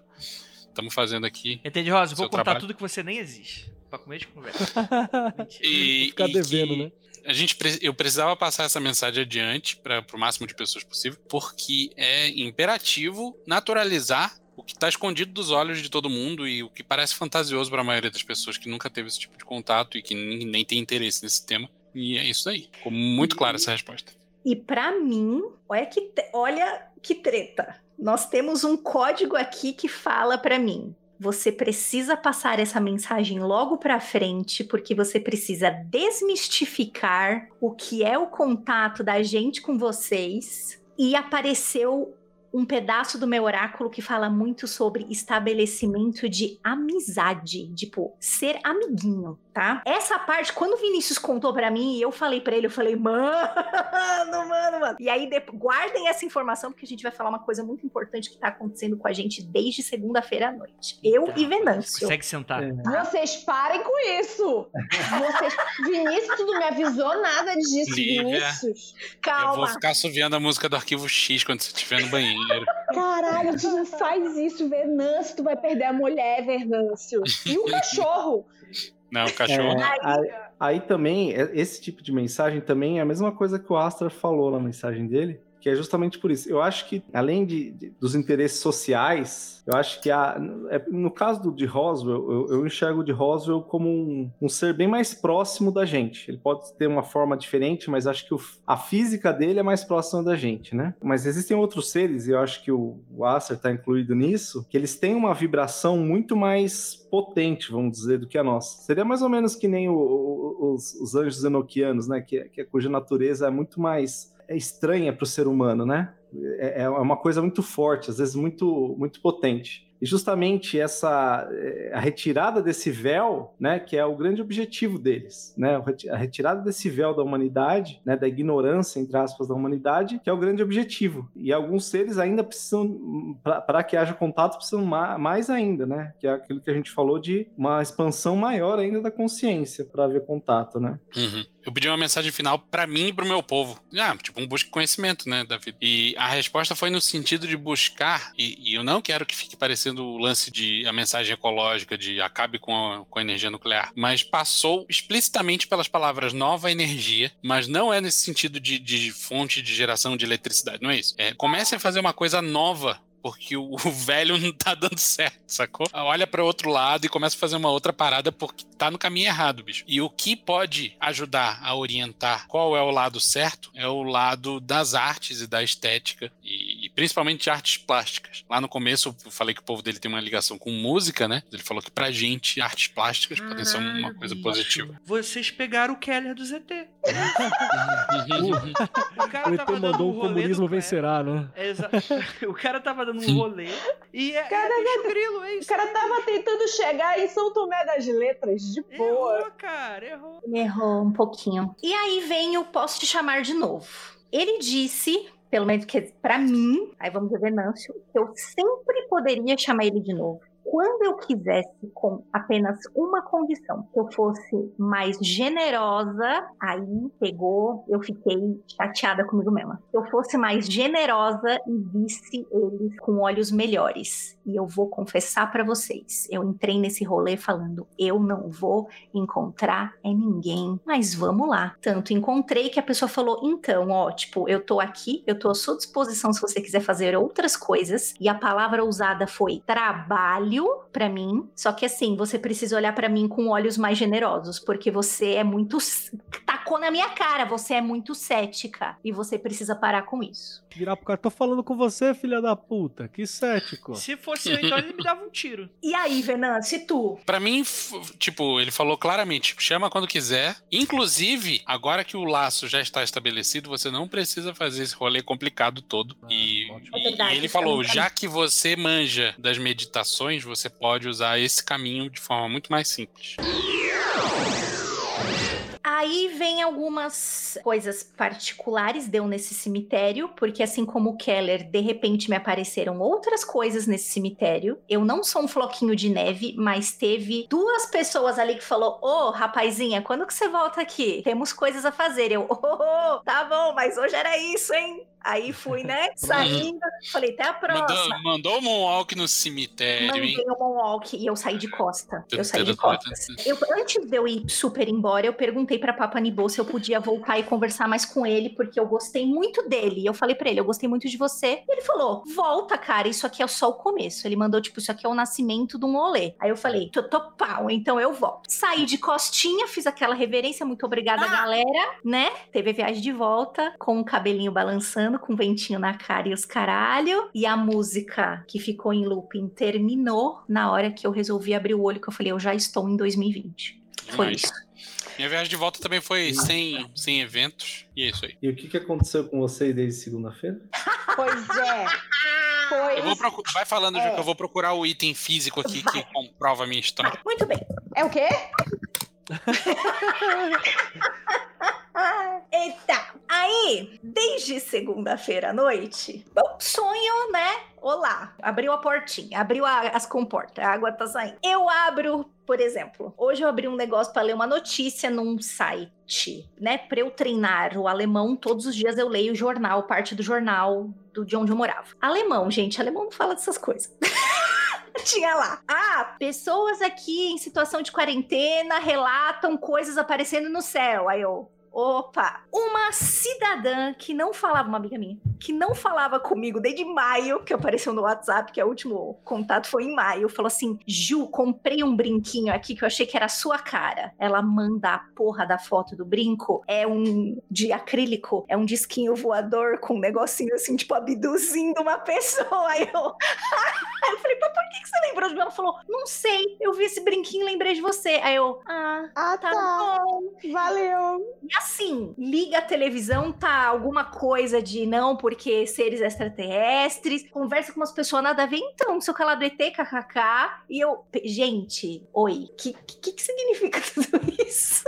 Estamos fazendo aqui. ET de Rosa, vou contar trabalho. tudo que você nem existe. Pra comer de conversa. e, ficar devendo, né? A gente, eu precisava passar essa mensagem adiante para o máximo de pessoas possível, porque é imperativo naturalizar o que está escondido dos olhos de todo mundo e o que parece fantasioso para a maioria das pessoas que nunca teve esse tipo de contato e que nem, nem tem interesse nesse tema. E é isso aí. Ficou muito clara essa resposta. E para mim, olha que, olha que treta. Nós temos um código aqui que fala para mim. Você precisa passar essa mensagem logo para frente, porque você precisa desmistificar o que é o contato da gente com vocês. E apareceu um pedaço do meu oráculo que fala muito sobre estabelecimento de amizade, tipo, ser amiguinho, tá? Essa parte, quando o Vinícius contou para mim e eu falei para ele, eu falei, mano, mano, mano. E aí, guardem essa informação, porque a gente vai falar uma coisa muito importante que tá acontecendo com a gente desde segunda-feira à noite. Eu e Venâncio. Consegue sentar. É. Vocês parem com isso! Vocês... Vinícius, tu não me avisou nada disso, Lívia, Vinícius. Calma. Eu vou ficar assoviando a música do Arquivo X quando você estiver no banheiro dinheiro. Caralho, tu não faz isso, Venâncio. Tu vai perder a mulher, Venâncio. E o cachorro. Não, o cachorro. É, aí, aí, também, é, esse tipo de mensagem também é a mesma coisa que o Astra falou na mensagem dele que é justamente por isso. Eu acho que, além de, de dos interesses sociais, eu acho que a, é, no caso do, de Roswell, eu, eu enxergo de Roswell como um, um, ser bem mais próximo da gente. Ele pode ter uma forma diferente, mas acho que o, a física dele é mais próxima da gente, né? Mas existem outros seres, e eu acho que o, o Acer está incluído nisso, que eles têm uma vibração muito mais potente, vamos dizer, do que a nossa. Seria mais ou menos que nem o, os, os, anjos enoquianos, né? Que, que cuja natureza é muito mais é estranha para o ser humano, né? É, é uma coisa muito forte, às vezes muito, muito potente. E justamente essa eh, a retirada desse véu, né, que é o grande objetivo deles, né, a retirada desse véu da humanidade, né, da ignorância entre aspas da humanidade, que é o grande objetivo. E alguns seres ainda precisam para que haja contato precisam mais ainda, né, que é aquilo que a gente falou de uma expansão maior ainda da consciência para haver contato, né? Uhum. Eu pedi uma mensagem final para mim e pro meu povo. Ah, tipo, um busca conhecimento, né, David? E a resposta foi no sentido de buscar, e, e, eu não quero que fique parecendo o lance de a mensagem ecológica de acabe com a, com a energia nuclear, mas passou explicitamente pelas palavras nova energia, mas não é nesse sentido de, de fonte de geração de eletricidade, não é isso? É, comece a fazer uma coisa nova porque o, velho não tá dando certo, sacou? Olha para outro lado e começa a fazer uma outra parada porque tá no caminho errado, bicho. E o que pode ajudar a orientar qual é o lado certo é o lado das artes e da estética e, principalmente artes plásticas. Lá no começo eu falei que o povo dele tem uma ligação com música, né? Ele falou que pra gente artes plásticas ah, podem ser uma coisa bicho. positiva. Vocês pegaram o Keller do ZT. o, cara o ET mandou o comunismo vencerá, né? Exato. O cara tava dando num rolê. E é, cara, é grilo, é isso. O cara tava tentando chegar em São Tomé das Letras, de boa. Errou, cara, errou. Errou um pouquinho. E aí vem o Posso Te Chamar de Novo. Ele disse pelo menos que para mim, aí vamos ver Venâncio, eu sempre poderia chamar ele de novo quando eu quisesse com apenas uma condição, que eu fosse mais generosa, aí pegou, eu fiquei chateada comigo mesma. Que eu fosse mais generosa e visse eles com olhos melhores. E eu vou confessar para vocês, eu entrei nesse rolê falando, eu não vou encontrar é ninguém, mas vamos lá. Tanto encontrei que a pessoa falou, então, ó, tipo, eu tô aqui, eu tô à sua disposição se você quiser fazer outras coisas. E a palavra usada foi trabalho para mim. Só que assim, você precisa olhar para mim com olhos mais generosos, porque você é muito tacou na minha cara, você é muito cética e você precisa parar com isso. Virar pro cara, tô falando com você, filha da puta, que cético. Se fosse eu, então ele me dava um tiro. E aí, Venan, se tu? Para mim, tipo, ele falou claramente, chama quando quiser. Inclusive, agora que o laço já está estabelecido, você não precisa fazer esse rolê complicado todo. Ah, e, e, verdade, e, ele falou, já que você manja das meditações, você pode usar esse caminho de forma muito mais simples. Aí vem algumas coisas particulares deu nesse cemitério, porque assim como o Keller, de repente me apareceram outras coisas nesse cemitério. Eu não sou um floquinho de neve, mas teve duas pessoas ali que falou: "Ô, oh, rapazinha, quando que você volta aqui? Temos coisas a fazer". Eu: "Oh, oh, tá bom, mas hoje era isso, hein?". Aí fui, né, saindo, falei, até a próxima. Mandou, mandou o Moonwalk no cemitério, Mandei hein? o Moonwalk e eu saí de costa. Eu saí de costas. Eu, antes de eu ir super embora, eu perguntei pra Papa Nibô se eu podia voltar e conversar mais com ele, porque eu gostei muito dele. E eu falei pra ele, eu gostei muito de você. E ele falou, volta, cara, isso aqui é só o começo. Ele mandou, tipo, isso aqui é o nascimento de um rolê. Aí eu falei, tô, tô pau, então eu volto. Saí de costinha, fiz aquela reverência, muito obrigada, ah. galera, né? Teve a viagem de volta, com o cabelinho balançando com ventinho na cara e os caralho. E a música que ficou em looping terminou na hora que eu resolvi abrir o olho, que eu falei, eu já estou em 2020. Foi Mas... isso. Minha viagem de volta também foi sem, sem eventos. E é isso aí. E o que, que aconteceu com vocês desde segunda-feira? Pois é. Pois procurar, vai falando, é. que eu vou procurar o item físico aqui vai. que comprova a minha história. Muito bem. É o quê? Eita! Aí, desde segunda-feira à noite, bom, sonho, né? Olá, abriu a portinha, abriu a, as comportas, a água tá saindo. Eu abro, por exemplo, hoje eu abri um negócio para ler uma notícia num site, né? Para eu treinar o alemão, todos os dias eu leio o jornal, parte do jornal do, de onde eu morava. Alemão, gente, alemão não fala dessas coisas. Tinha lá. Ah, pessoas aqui em situação de quarentena relatam coisas aparecendo no céu. Aí eu, Opa! Uma cidadã que não falava, uma amiga minha, que não falava comigo desde maio, que apareceu no WhatsApp, que é o último contato foi em maio, falou assim: Ju, comprei um brinquinho aqui que eu achei que era a sua cara. Ela manda a porra da foto do brinco, é um de acrílico, é um disquinho voador com um negocinho assim, tipo, abduzindo uma pessoa. Aí eu, eu falei, mas por que você lembrou de mim? Ela falou, não sei, eu vi esse brinquinho e lembrei de você. Aí eu, ah, ah tá, tá. bom, valeu. E assim, liga a televisão, tá alguma coisa de não, porque seres extraterrestres, conversa com umas pessoas nada a ver, então, seu calado ET, kkk, e eu, gente, oi, que, que, que significa tudo isso?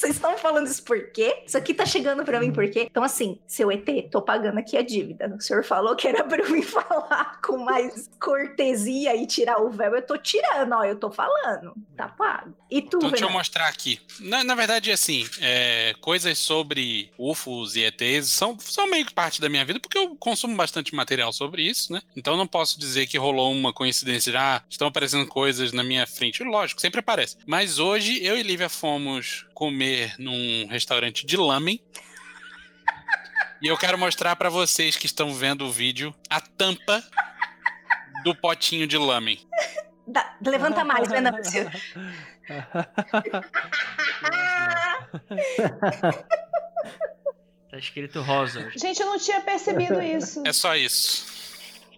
Vocês estão falando isso por quê? Isso aqui tá chegando pra mim por quê? Então, assim, seu ET, tô pagando aqui a dívida. O senhor falou que era pra mim falar com mais cortesia e tirar o véu. Eu tô tirando, ó, eu tô falando. Tá pago. E tu, Então deixa eu mostrar aqui. Na, na verdade, assim, é, coisas sobre UFOs e ETs são, são meio que parte da minha vida, porque eu consumo bastante material sobre isso, né? Então não posso dizer que rolou uma coincidência ah, estão aparecendo coisas na minha frente. Lógico, sempre aparece. Mas hoje eu e Lívia fomos comer num restaurante de lamen. E eu quero mostrar pra vocês que estão vendo o vídeo a tampa do potinho de lamen. Dá- levanta mais, Venâncio. Tá escrito rosa. Gente, eu não tinha percebido isso. É só isso.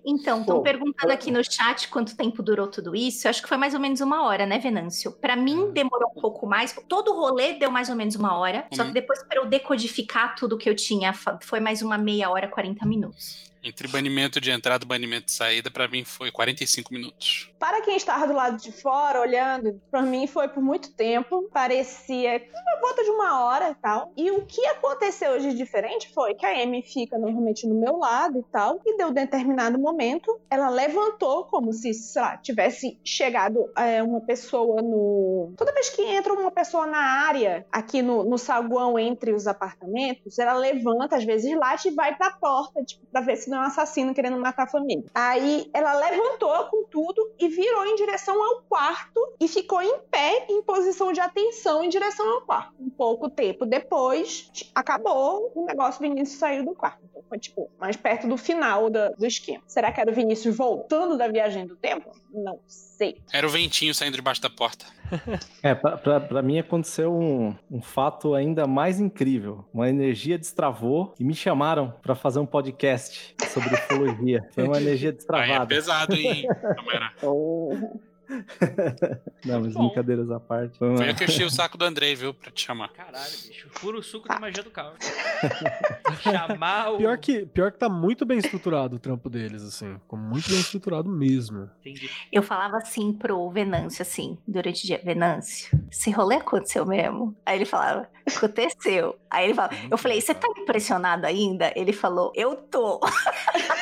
Então, estão perguntando aqui no chat quanto tempo durou tudo isso. Eu acho que foi mais ou menos uma hora, né, Venâncio? Pra mim, demorou um pouco mais. Todo o rolê deu mais ou menos uma hora. Só que Uhum. depois, pra eu decodificar tudo que eu tinha, foi mais uma meia hora, 40 minutos. Entre banimento de entrada e banimento de saída, pra mim foi 45 minutos. Para quem estava do lado de fora olhando, pra mim foi por muito tempo. Parecia uma volta de uma hora e tal. E o que aconteceu hoje de diferente foi que a Amy fica normalmente no meu lado e tal. E deu um determinado momento, ela levantou como se, sei lá, tivesse chegado é, uma pessoa no. Toda vez que entra uma pessoa na área, aqui no, no saguão entre os apartamentos, ela levanta, às vezes late e vai pra porta, tipo, pra ver se não é um assassino querendo matar a família. Aí ela levantou com tudo e virou em direção ao quarto e ficou em pé, em posição de atenção, em direção ao quarto. Um pouco tempo depois, acabou o negócio, Vinícius saiu do quarto. Então foi, tipo, mais perto do final do esquema. Será que era o Vinícius voltando da viagem do tempo? Não sei. Era o ventinho saindo debaixo da porta. É, pra mim aconteceu um, um fato ainda mais incrível. Uma energia destravou e me chamaram pra fazer um podcast sobre ufologia. Foi uma energia Aí é destravada. pesado, hein? Não, mas Bom. brincadeiras à parte. Foi eu que enchi o saco do Andrei, viu, pra te chamar. Caralho, bicho. Puro suco da magia do caos. Chamar o. Pior que, pior que tá muito bem estruturado o trampo deles, assim. Ficou muito bem estruturado mesmo. Entendi. Eu falava assim pro Venâncio, assim, durante o dia, Venâncio, esse rolê aconteceu mesmo? Aí ele falava, aconteceu. Aí ele falava, eu falei, você tá impressionado ainda? Ele falou, eu tô.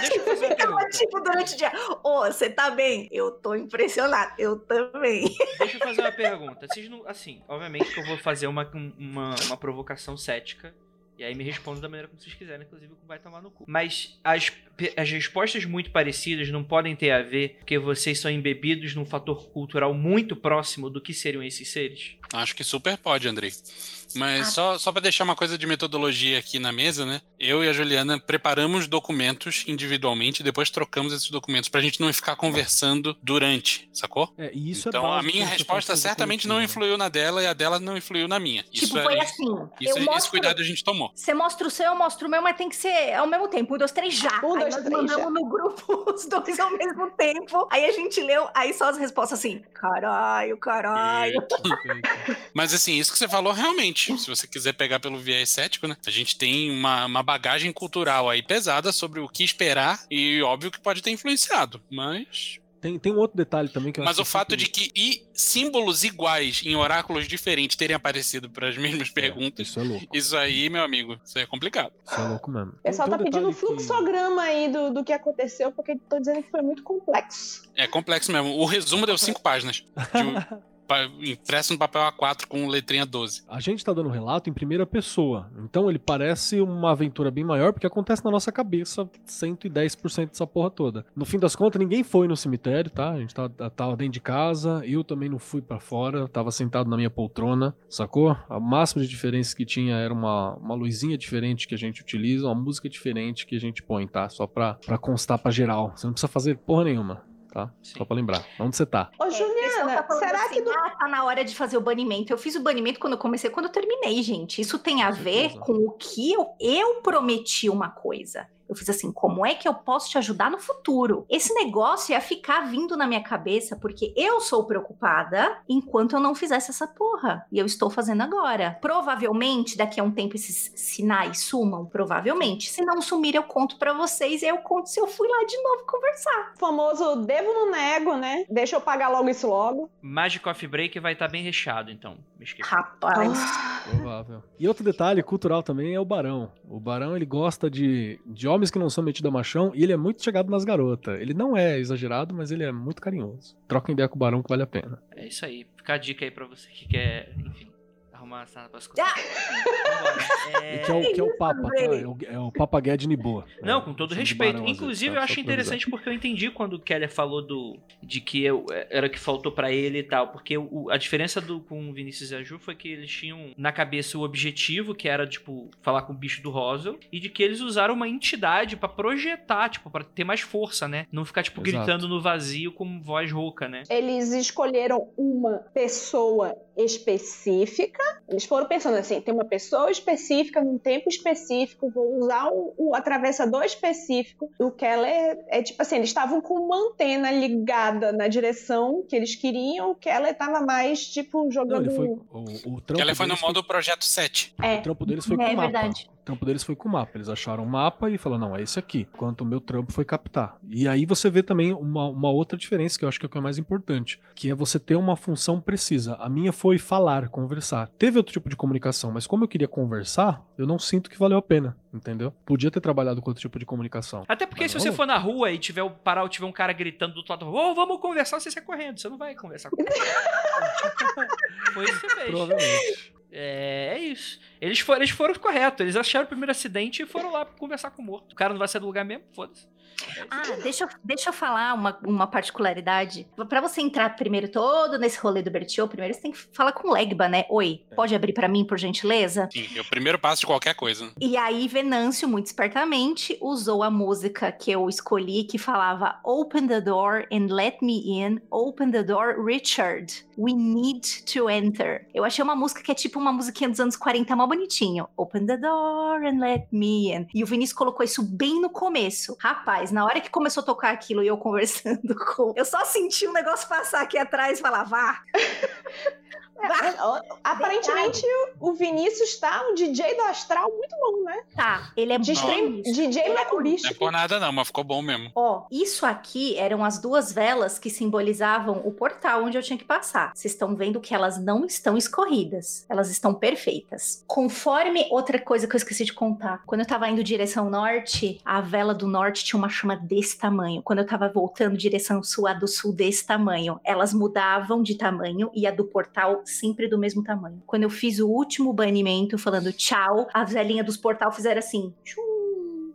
Deixa eu fazer Ficava, pergunta. tipo, durante o dia, ô, você tá bem? Eu tô impressionado, eu também. Deixa eu fazer uma pergunta. Vocês não. Assim, obviamente que eu vou fazer uma, uma, uma provocação cética. E aí me respondam da maneira como vocês quiserem, inclusive vai tomar no cu. Mas as, as respostas muito parecidas não podem ter a ver porque vocês são embebidos num fator cultural muito próximo do que seriam esses seres. Acho que super pode, Andrei. Mas Ah. só, só para deixar uma coisa de metodologia aqui na mesa, né? Eu e a Juliana preparamos documentos individualmente depois trocamos esses documentos pra gente não ficar conversando durante, sacou? É, e isso então é a minha você resposta certamente não né? influiu na dela e a dela não influiu na minha. Isso tipo, é, foi isso, assim, isso, eu esse mostro... cuidado a gente tomou. Você mostra o seu, eu mostro o meu, mas tem que ser ao mesmo tempo. Um, dois, três, já. Um, aí dois, nós três, mandamos já. no grupo os dois ao mesmo tempo. Aí a gente leu, aí só as respostas assim, caralho, caralho. Mas assim, isso que você falou realmente, se você quiser pegar pelo viés cético, né? A gente tem uma, uma bagagem cultural aí pesada sobre o que esperar e óbvio que pode ter influenciado, mas Tem, tem um outro detalhe também que eu mas acho o que é fato de que e símbolos iguais em oráculos diferentes terem aparecido para as mesmas perguntas, Isso é louco. isso aí, meu amigo, isso é complicado. Isso é louco mesmo. O pessoal Tem- tá um pedindo um detalhe que- fluxograma aí do, do que aconteceu, porque tô dizendo que foi muito complexo. É complexo mesmo. O resumo deu cinco páginas, de impresso no papel A4 com letrinha 12. A gente tá dando um relato em primeira pessoa. Então ele parece uma aventura bem maior, porque acontece na nossa cabeça 110% dessa porra toda. No fim das contas, ninguém foi no cemitério, tá? A gente tava, tava dentro de casa, eu também não fui pra fora, tava sentado na minha poltrona, sacou? A máxima de diferença que tinha era uma, uma luzinha diferente que a gente utiliza, uma música diferente que a gente põe, tá? Só pra, pra constar pra geral. Você não precisa fazer porra nenhuma, tá? Sim. Só pra lembrar. Onde você tá? Ô, É, Juliana, tá será assim, que do ah, tá na hora de fazer o banimento. Eu fiz o banimento quando eu comecei, quando eu terminei, gente. Isso tem a Com ver certeza. com o que eu, eu prometi uma coisa. Eu fiz assim: como é que eu posso te ajudar no futuro? Esse negócio ia ficar vindo na minha cabeça porque eu sou preocupada enquanto eu não fizesse essa porra. E eu estou fazendo agora. Provavelmente, daqui a um tempo, esses sinais sumam. Provavelmente. Se não sumir, eu conto para vocês e eu conto se eu fui lá de novo conversar. O famoso devo no nego, né? Deixa eu pagar logo isso logo. Magic Coffee Break vai estar bem recheado, então. Rapaz. Provável. E outro detalhe cultural também é o Barão. O Barão, ele gosta de, de homens que não são metidos a machão e ele é muito chegado nas garotas. Ele não é exagerado, mas ele é muito carinhoso. Troca ideia com o Barão que vale a pena. É isso aí. Fica a dica aí pra você que quer, enfim, arrumar pras. Ah! É... Que é o, que é o Papa, tá? É o, é o Papa Guedes Niboa. Não, com todo respeito. Barão, Inclusive, eu acho interessante porque eu entendi quando o Keller falou do de que eu, era o que faltou pra ele e tal. Porque o- a diferença do com o Vinícius e a Ju foi que eles tinham na cabeça o objetivo, que era, tipo, falar com o bicho do Roswell, e de que eles usaram uma entidade pra projetar, tipo, pra ter mais força, né? Não ficar, tipo, Exato. gritando no vazio com voz rouca, né? Eles escolheram uma pessoa específica. Eles foram pensando assim: tem uma pessoa específica, num tempo específico, vou usar o, o atravessador específico. O Keller é tipo assim: eles estavam com uma antena ligada na direção que eles queriam. O Keller tava mais, tipo, Não, jogando. ele foi. O, o ela foi no modo Projeto 7. É. O trampo deles foi É com mapa. verdade. Trampo deles foi com mapa. Eles acharam o mapa e falaram, não, é esse aqui. Enquanto o meu trampo foi captar. E aí você vê também uma, uma outra diferença, que eu acho que é o que é mais importante, que é você ter uma função precisa. A minha foi falar, conversar. Teve outro tipo de comunicação, mas como eu queria conversar, eu não sinto que valeu a pena, entendeu? Podia ter trabalhado com outro tipo de comunicação. Até porque Mas se não você for na rua e tiver o parar, tiver um cara gritando do outro lado, ô, vamos conversar, você sai correndo. Você não vai conversar com ele. Foi isso que você fez. Provavelmente. É, é isso. Eles foram, eles foram corretos. Eles acharam o primeiro acidente e foram lá conversar com o morto. O cara não vai sair do lugar mesmo? Foda-se. Ah, deixa, eu- deixa eu falar uma, uma particularidade. Pra você entrar primeiro todo nesse rolê do Bertiô, primeiro você tem que falar com o Legba, né? Oi, pode abrir pra mim, por gentileza? Sim, é o primeiro passo de qualquer coisa. E aí, Venâncio, muito espertamente, usou a música que eu escolhi, que falava Open the door and let me in. Open the door, Richard. We need to enter. Eu achei uma música que é tipo uma musiquinha dos anos 40, mó bonitinho. Open the door and let me in. E o Vinícius colocou isso bem no começo. Rapaz, na hora que começou a tocar aquilo e eu conversando com. Eu só senti o negócio passar aqui atrás e falar, vá. É, aparentemente o Vinícius tá um DJ do Astral muito bom, né? Tá, ele é De bom stream, nisso. DJ Não é por nada não, mas ficou bom mesmo. Ó, isso aqui eram as duas velas que simbolizavam o portal onde eu tinha que passar. Vocês estão vendo que elas não estão escorridas, elas estão perfeitas. Conforme outra coisa que eu esqueci de contar, quando eu tava indo direção norte, a vela do norte tinha uma chama desse tamanho. Quando eu tava voltando direção sul, a do sul desse tamanho. Elas mudavam de tamanho e a do portal sempre do mesmo tamanho. Quando eu fiz o último banimento falando tchau, as velhinhas dos portal fizeram assim. tchum.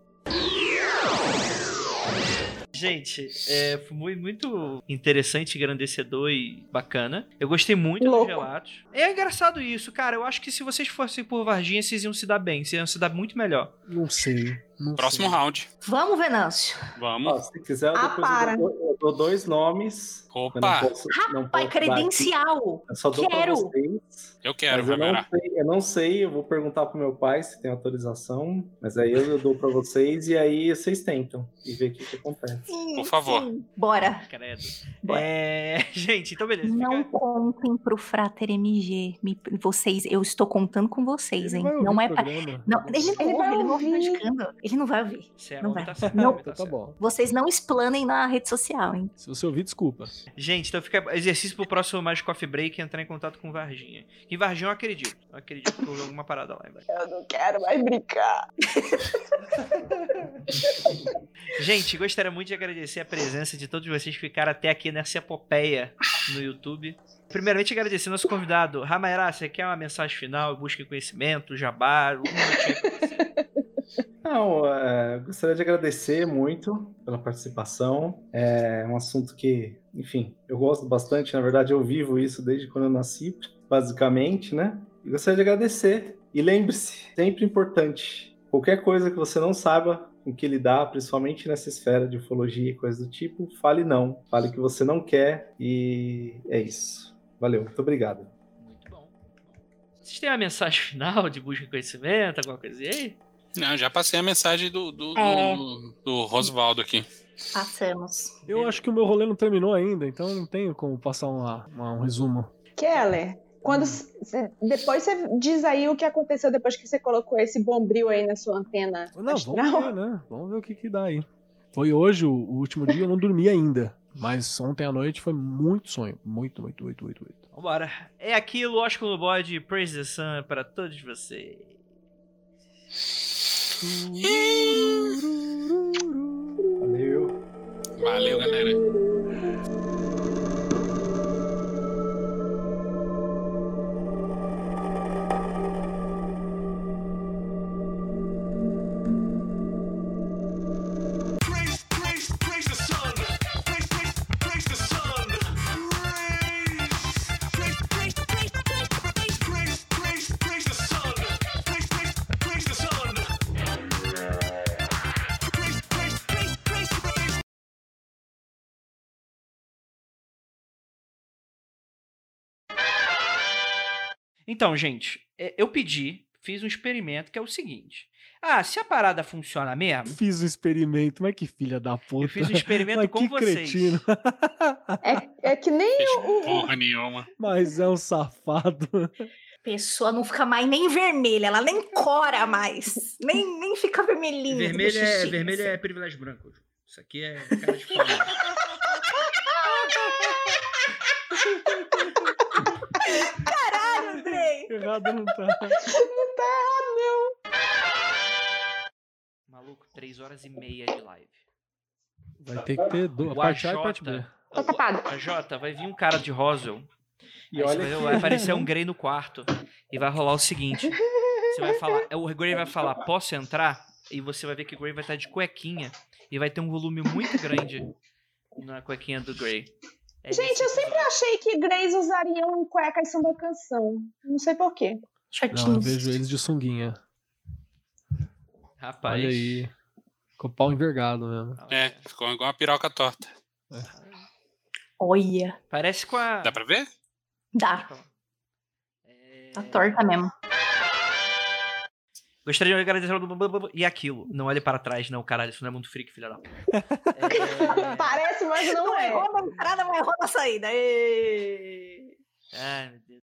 Gente, é, foi mui- muito interessante, engrandecedor e bacana. Eu gostei muito Louco. dos relatos. É engraçado isso, cara. Eu acho que se vocês fossem por Varginha, vocês iam se dar bem. Vocês iam se dar muito melhor. Não sei. não Próximo sei. round. Vamos, Venâncio. Vamos. Ó, se quiser, eu Ah, depois para. eu dou, eu dou dois nomes. Não Opa, posso, não Rapaz, posso dar aqui. credencial. Eu só dou Quero. pra vocês. eu quero, mas eu não, sei, eu não sei, eu vou perguntar pro meu pai se tem autorização, mas aí eu, eu dou pra vocês e aí vocês tentam e ver o que, que acontece. Sim, Por favor. sim. Bora. Credo. Bora. É... Gente, então beleza. Não Fica... contem pro Frater MG. Me- vocês, eu estou contando com vocês, Ele hein? vai Não é pra... Não, ele não Ele vai ele não ouve ouvir. Ele não vai ouvir. Certo, Não vai. tá certo, Não. homem Então tá tá bom. Vocês não explanem na rede social, hein? Se você ouvir, desculpa. Gente, então fica exercício pro próximo mais Coffee Break e entrar em contato com Varginha. Em Varginha eu acredito. Eu acredito que houve alguma parada lá embaixo. Eu não quero mais brincar. Gente, gostaria muito de agradecer a presença de todos vocês que ficaram até aqui nessa epopeia no YouTube. Primeiramente, agradecer nosso convidado. Ramaera, você quer uma mensagem final? Busque conhecimento, jabá, um você. Não, é, gostaria de agradecer muito pela participação. É um assunto que, enfim, eu gosto bastante. Na verdade, eu vivo isso desde quando eu nasci, basicamente, né? E gostaria de agradecer. E lembre-se, sempre importante, qualquer coisa que você não saiba com que lidar, principalmente nessa esfera de ufologia e coisas do tipo, fale não. Fale que você não quer e é isso. Valeu, muito obrigado. Muito bom. Vocês têm uma mensagem final de busca de conhecimento, alguma coisa aí? Não, já passei a mensagem do, do, É. do, do Rosvaldo aqui. Passamos. Eu acho que o meu rolê não terminou ainda, então não tenho como passar uma- uma- um resumo. Keller, quando Hum. depois você diz aí o que aconteceu depois que você colocou esse bombril aí na sua antena Não, astral. vamos ver, né? Vamos ver o que que dá aí. Foi hoje o, o último dia, eu não dormi ainda. Mas ontem à noite foi muito sonho. Muito, muito, muito, muito, muito. Vambora. É aquilo, no bode, Praise the Sun para todos vocês. Valeu. Galera. Então, gente, é, eu pedi, fiz um experimento que é o seguinte. Ah, se a parada funciona mesmo, Fiz um experimento, mas que filha da puta. eu fiz um experimento Mas com que vocês. cretino. É, é que nem Fez o, porra nenhuma. Mas é um safado. Pessoa não fica mais nem vermelha, ela nem cora mais. Nem, nem fica vermelhinha. Vermelho é, vermelho assim. é privilégio branco. Isso aqui é cara de. Caralho, Andrei! Errado não tá. Não tá errado, não. Maluco, 3 horas e meia de live. Vai ter que ter do, a parte A e parte B. AJ, Tá tapado. a Jota, vai vir um cara de Roswell. E olha vai, que- vai aparecer um Grey no quarto. E vai rolar o seguinte: você vai falar, o Grey vai falar, posso entrar? E você vai ver que o Grey vai estar de cuequinha. E vai ter um volume muito grande na cuequinha do Grey. É Gente, eu sempre achei que Grace usariam cuecas samba canção. Não sei porquê. Não, eu vejo eles de sunguinha. Rapaz. Olha aí. Com o pau envergado mesmo. É, ficou igual uma piroca torta. Olha, Parece com a. Dá pra ver? dá. É, Tá torta mesmo. Gostaria de agradecer. E aquilo. Não olhe para trás, não, caralho. Isso não é muito freak, filha da. É... Parece, mas não Não é. errou na entrada, mas errou na saída. Ê! Ai, meu Deus.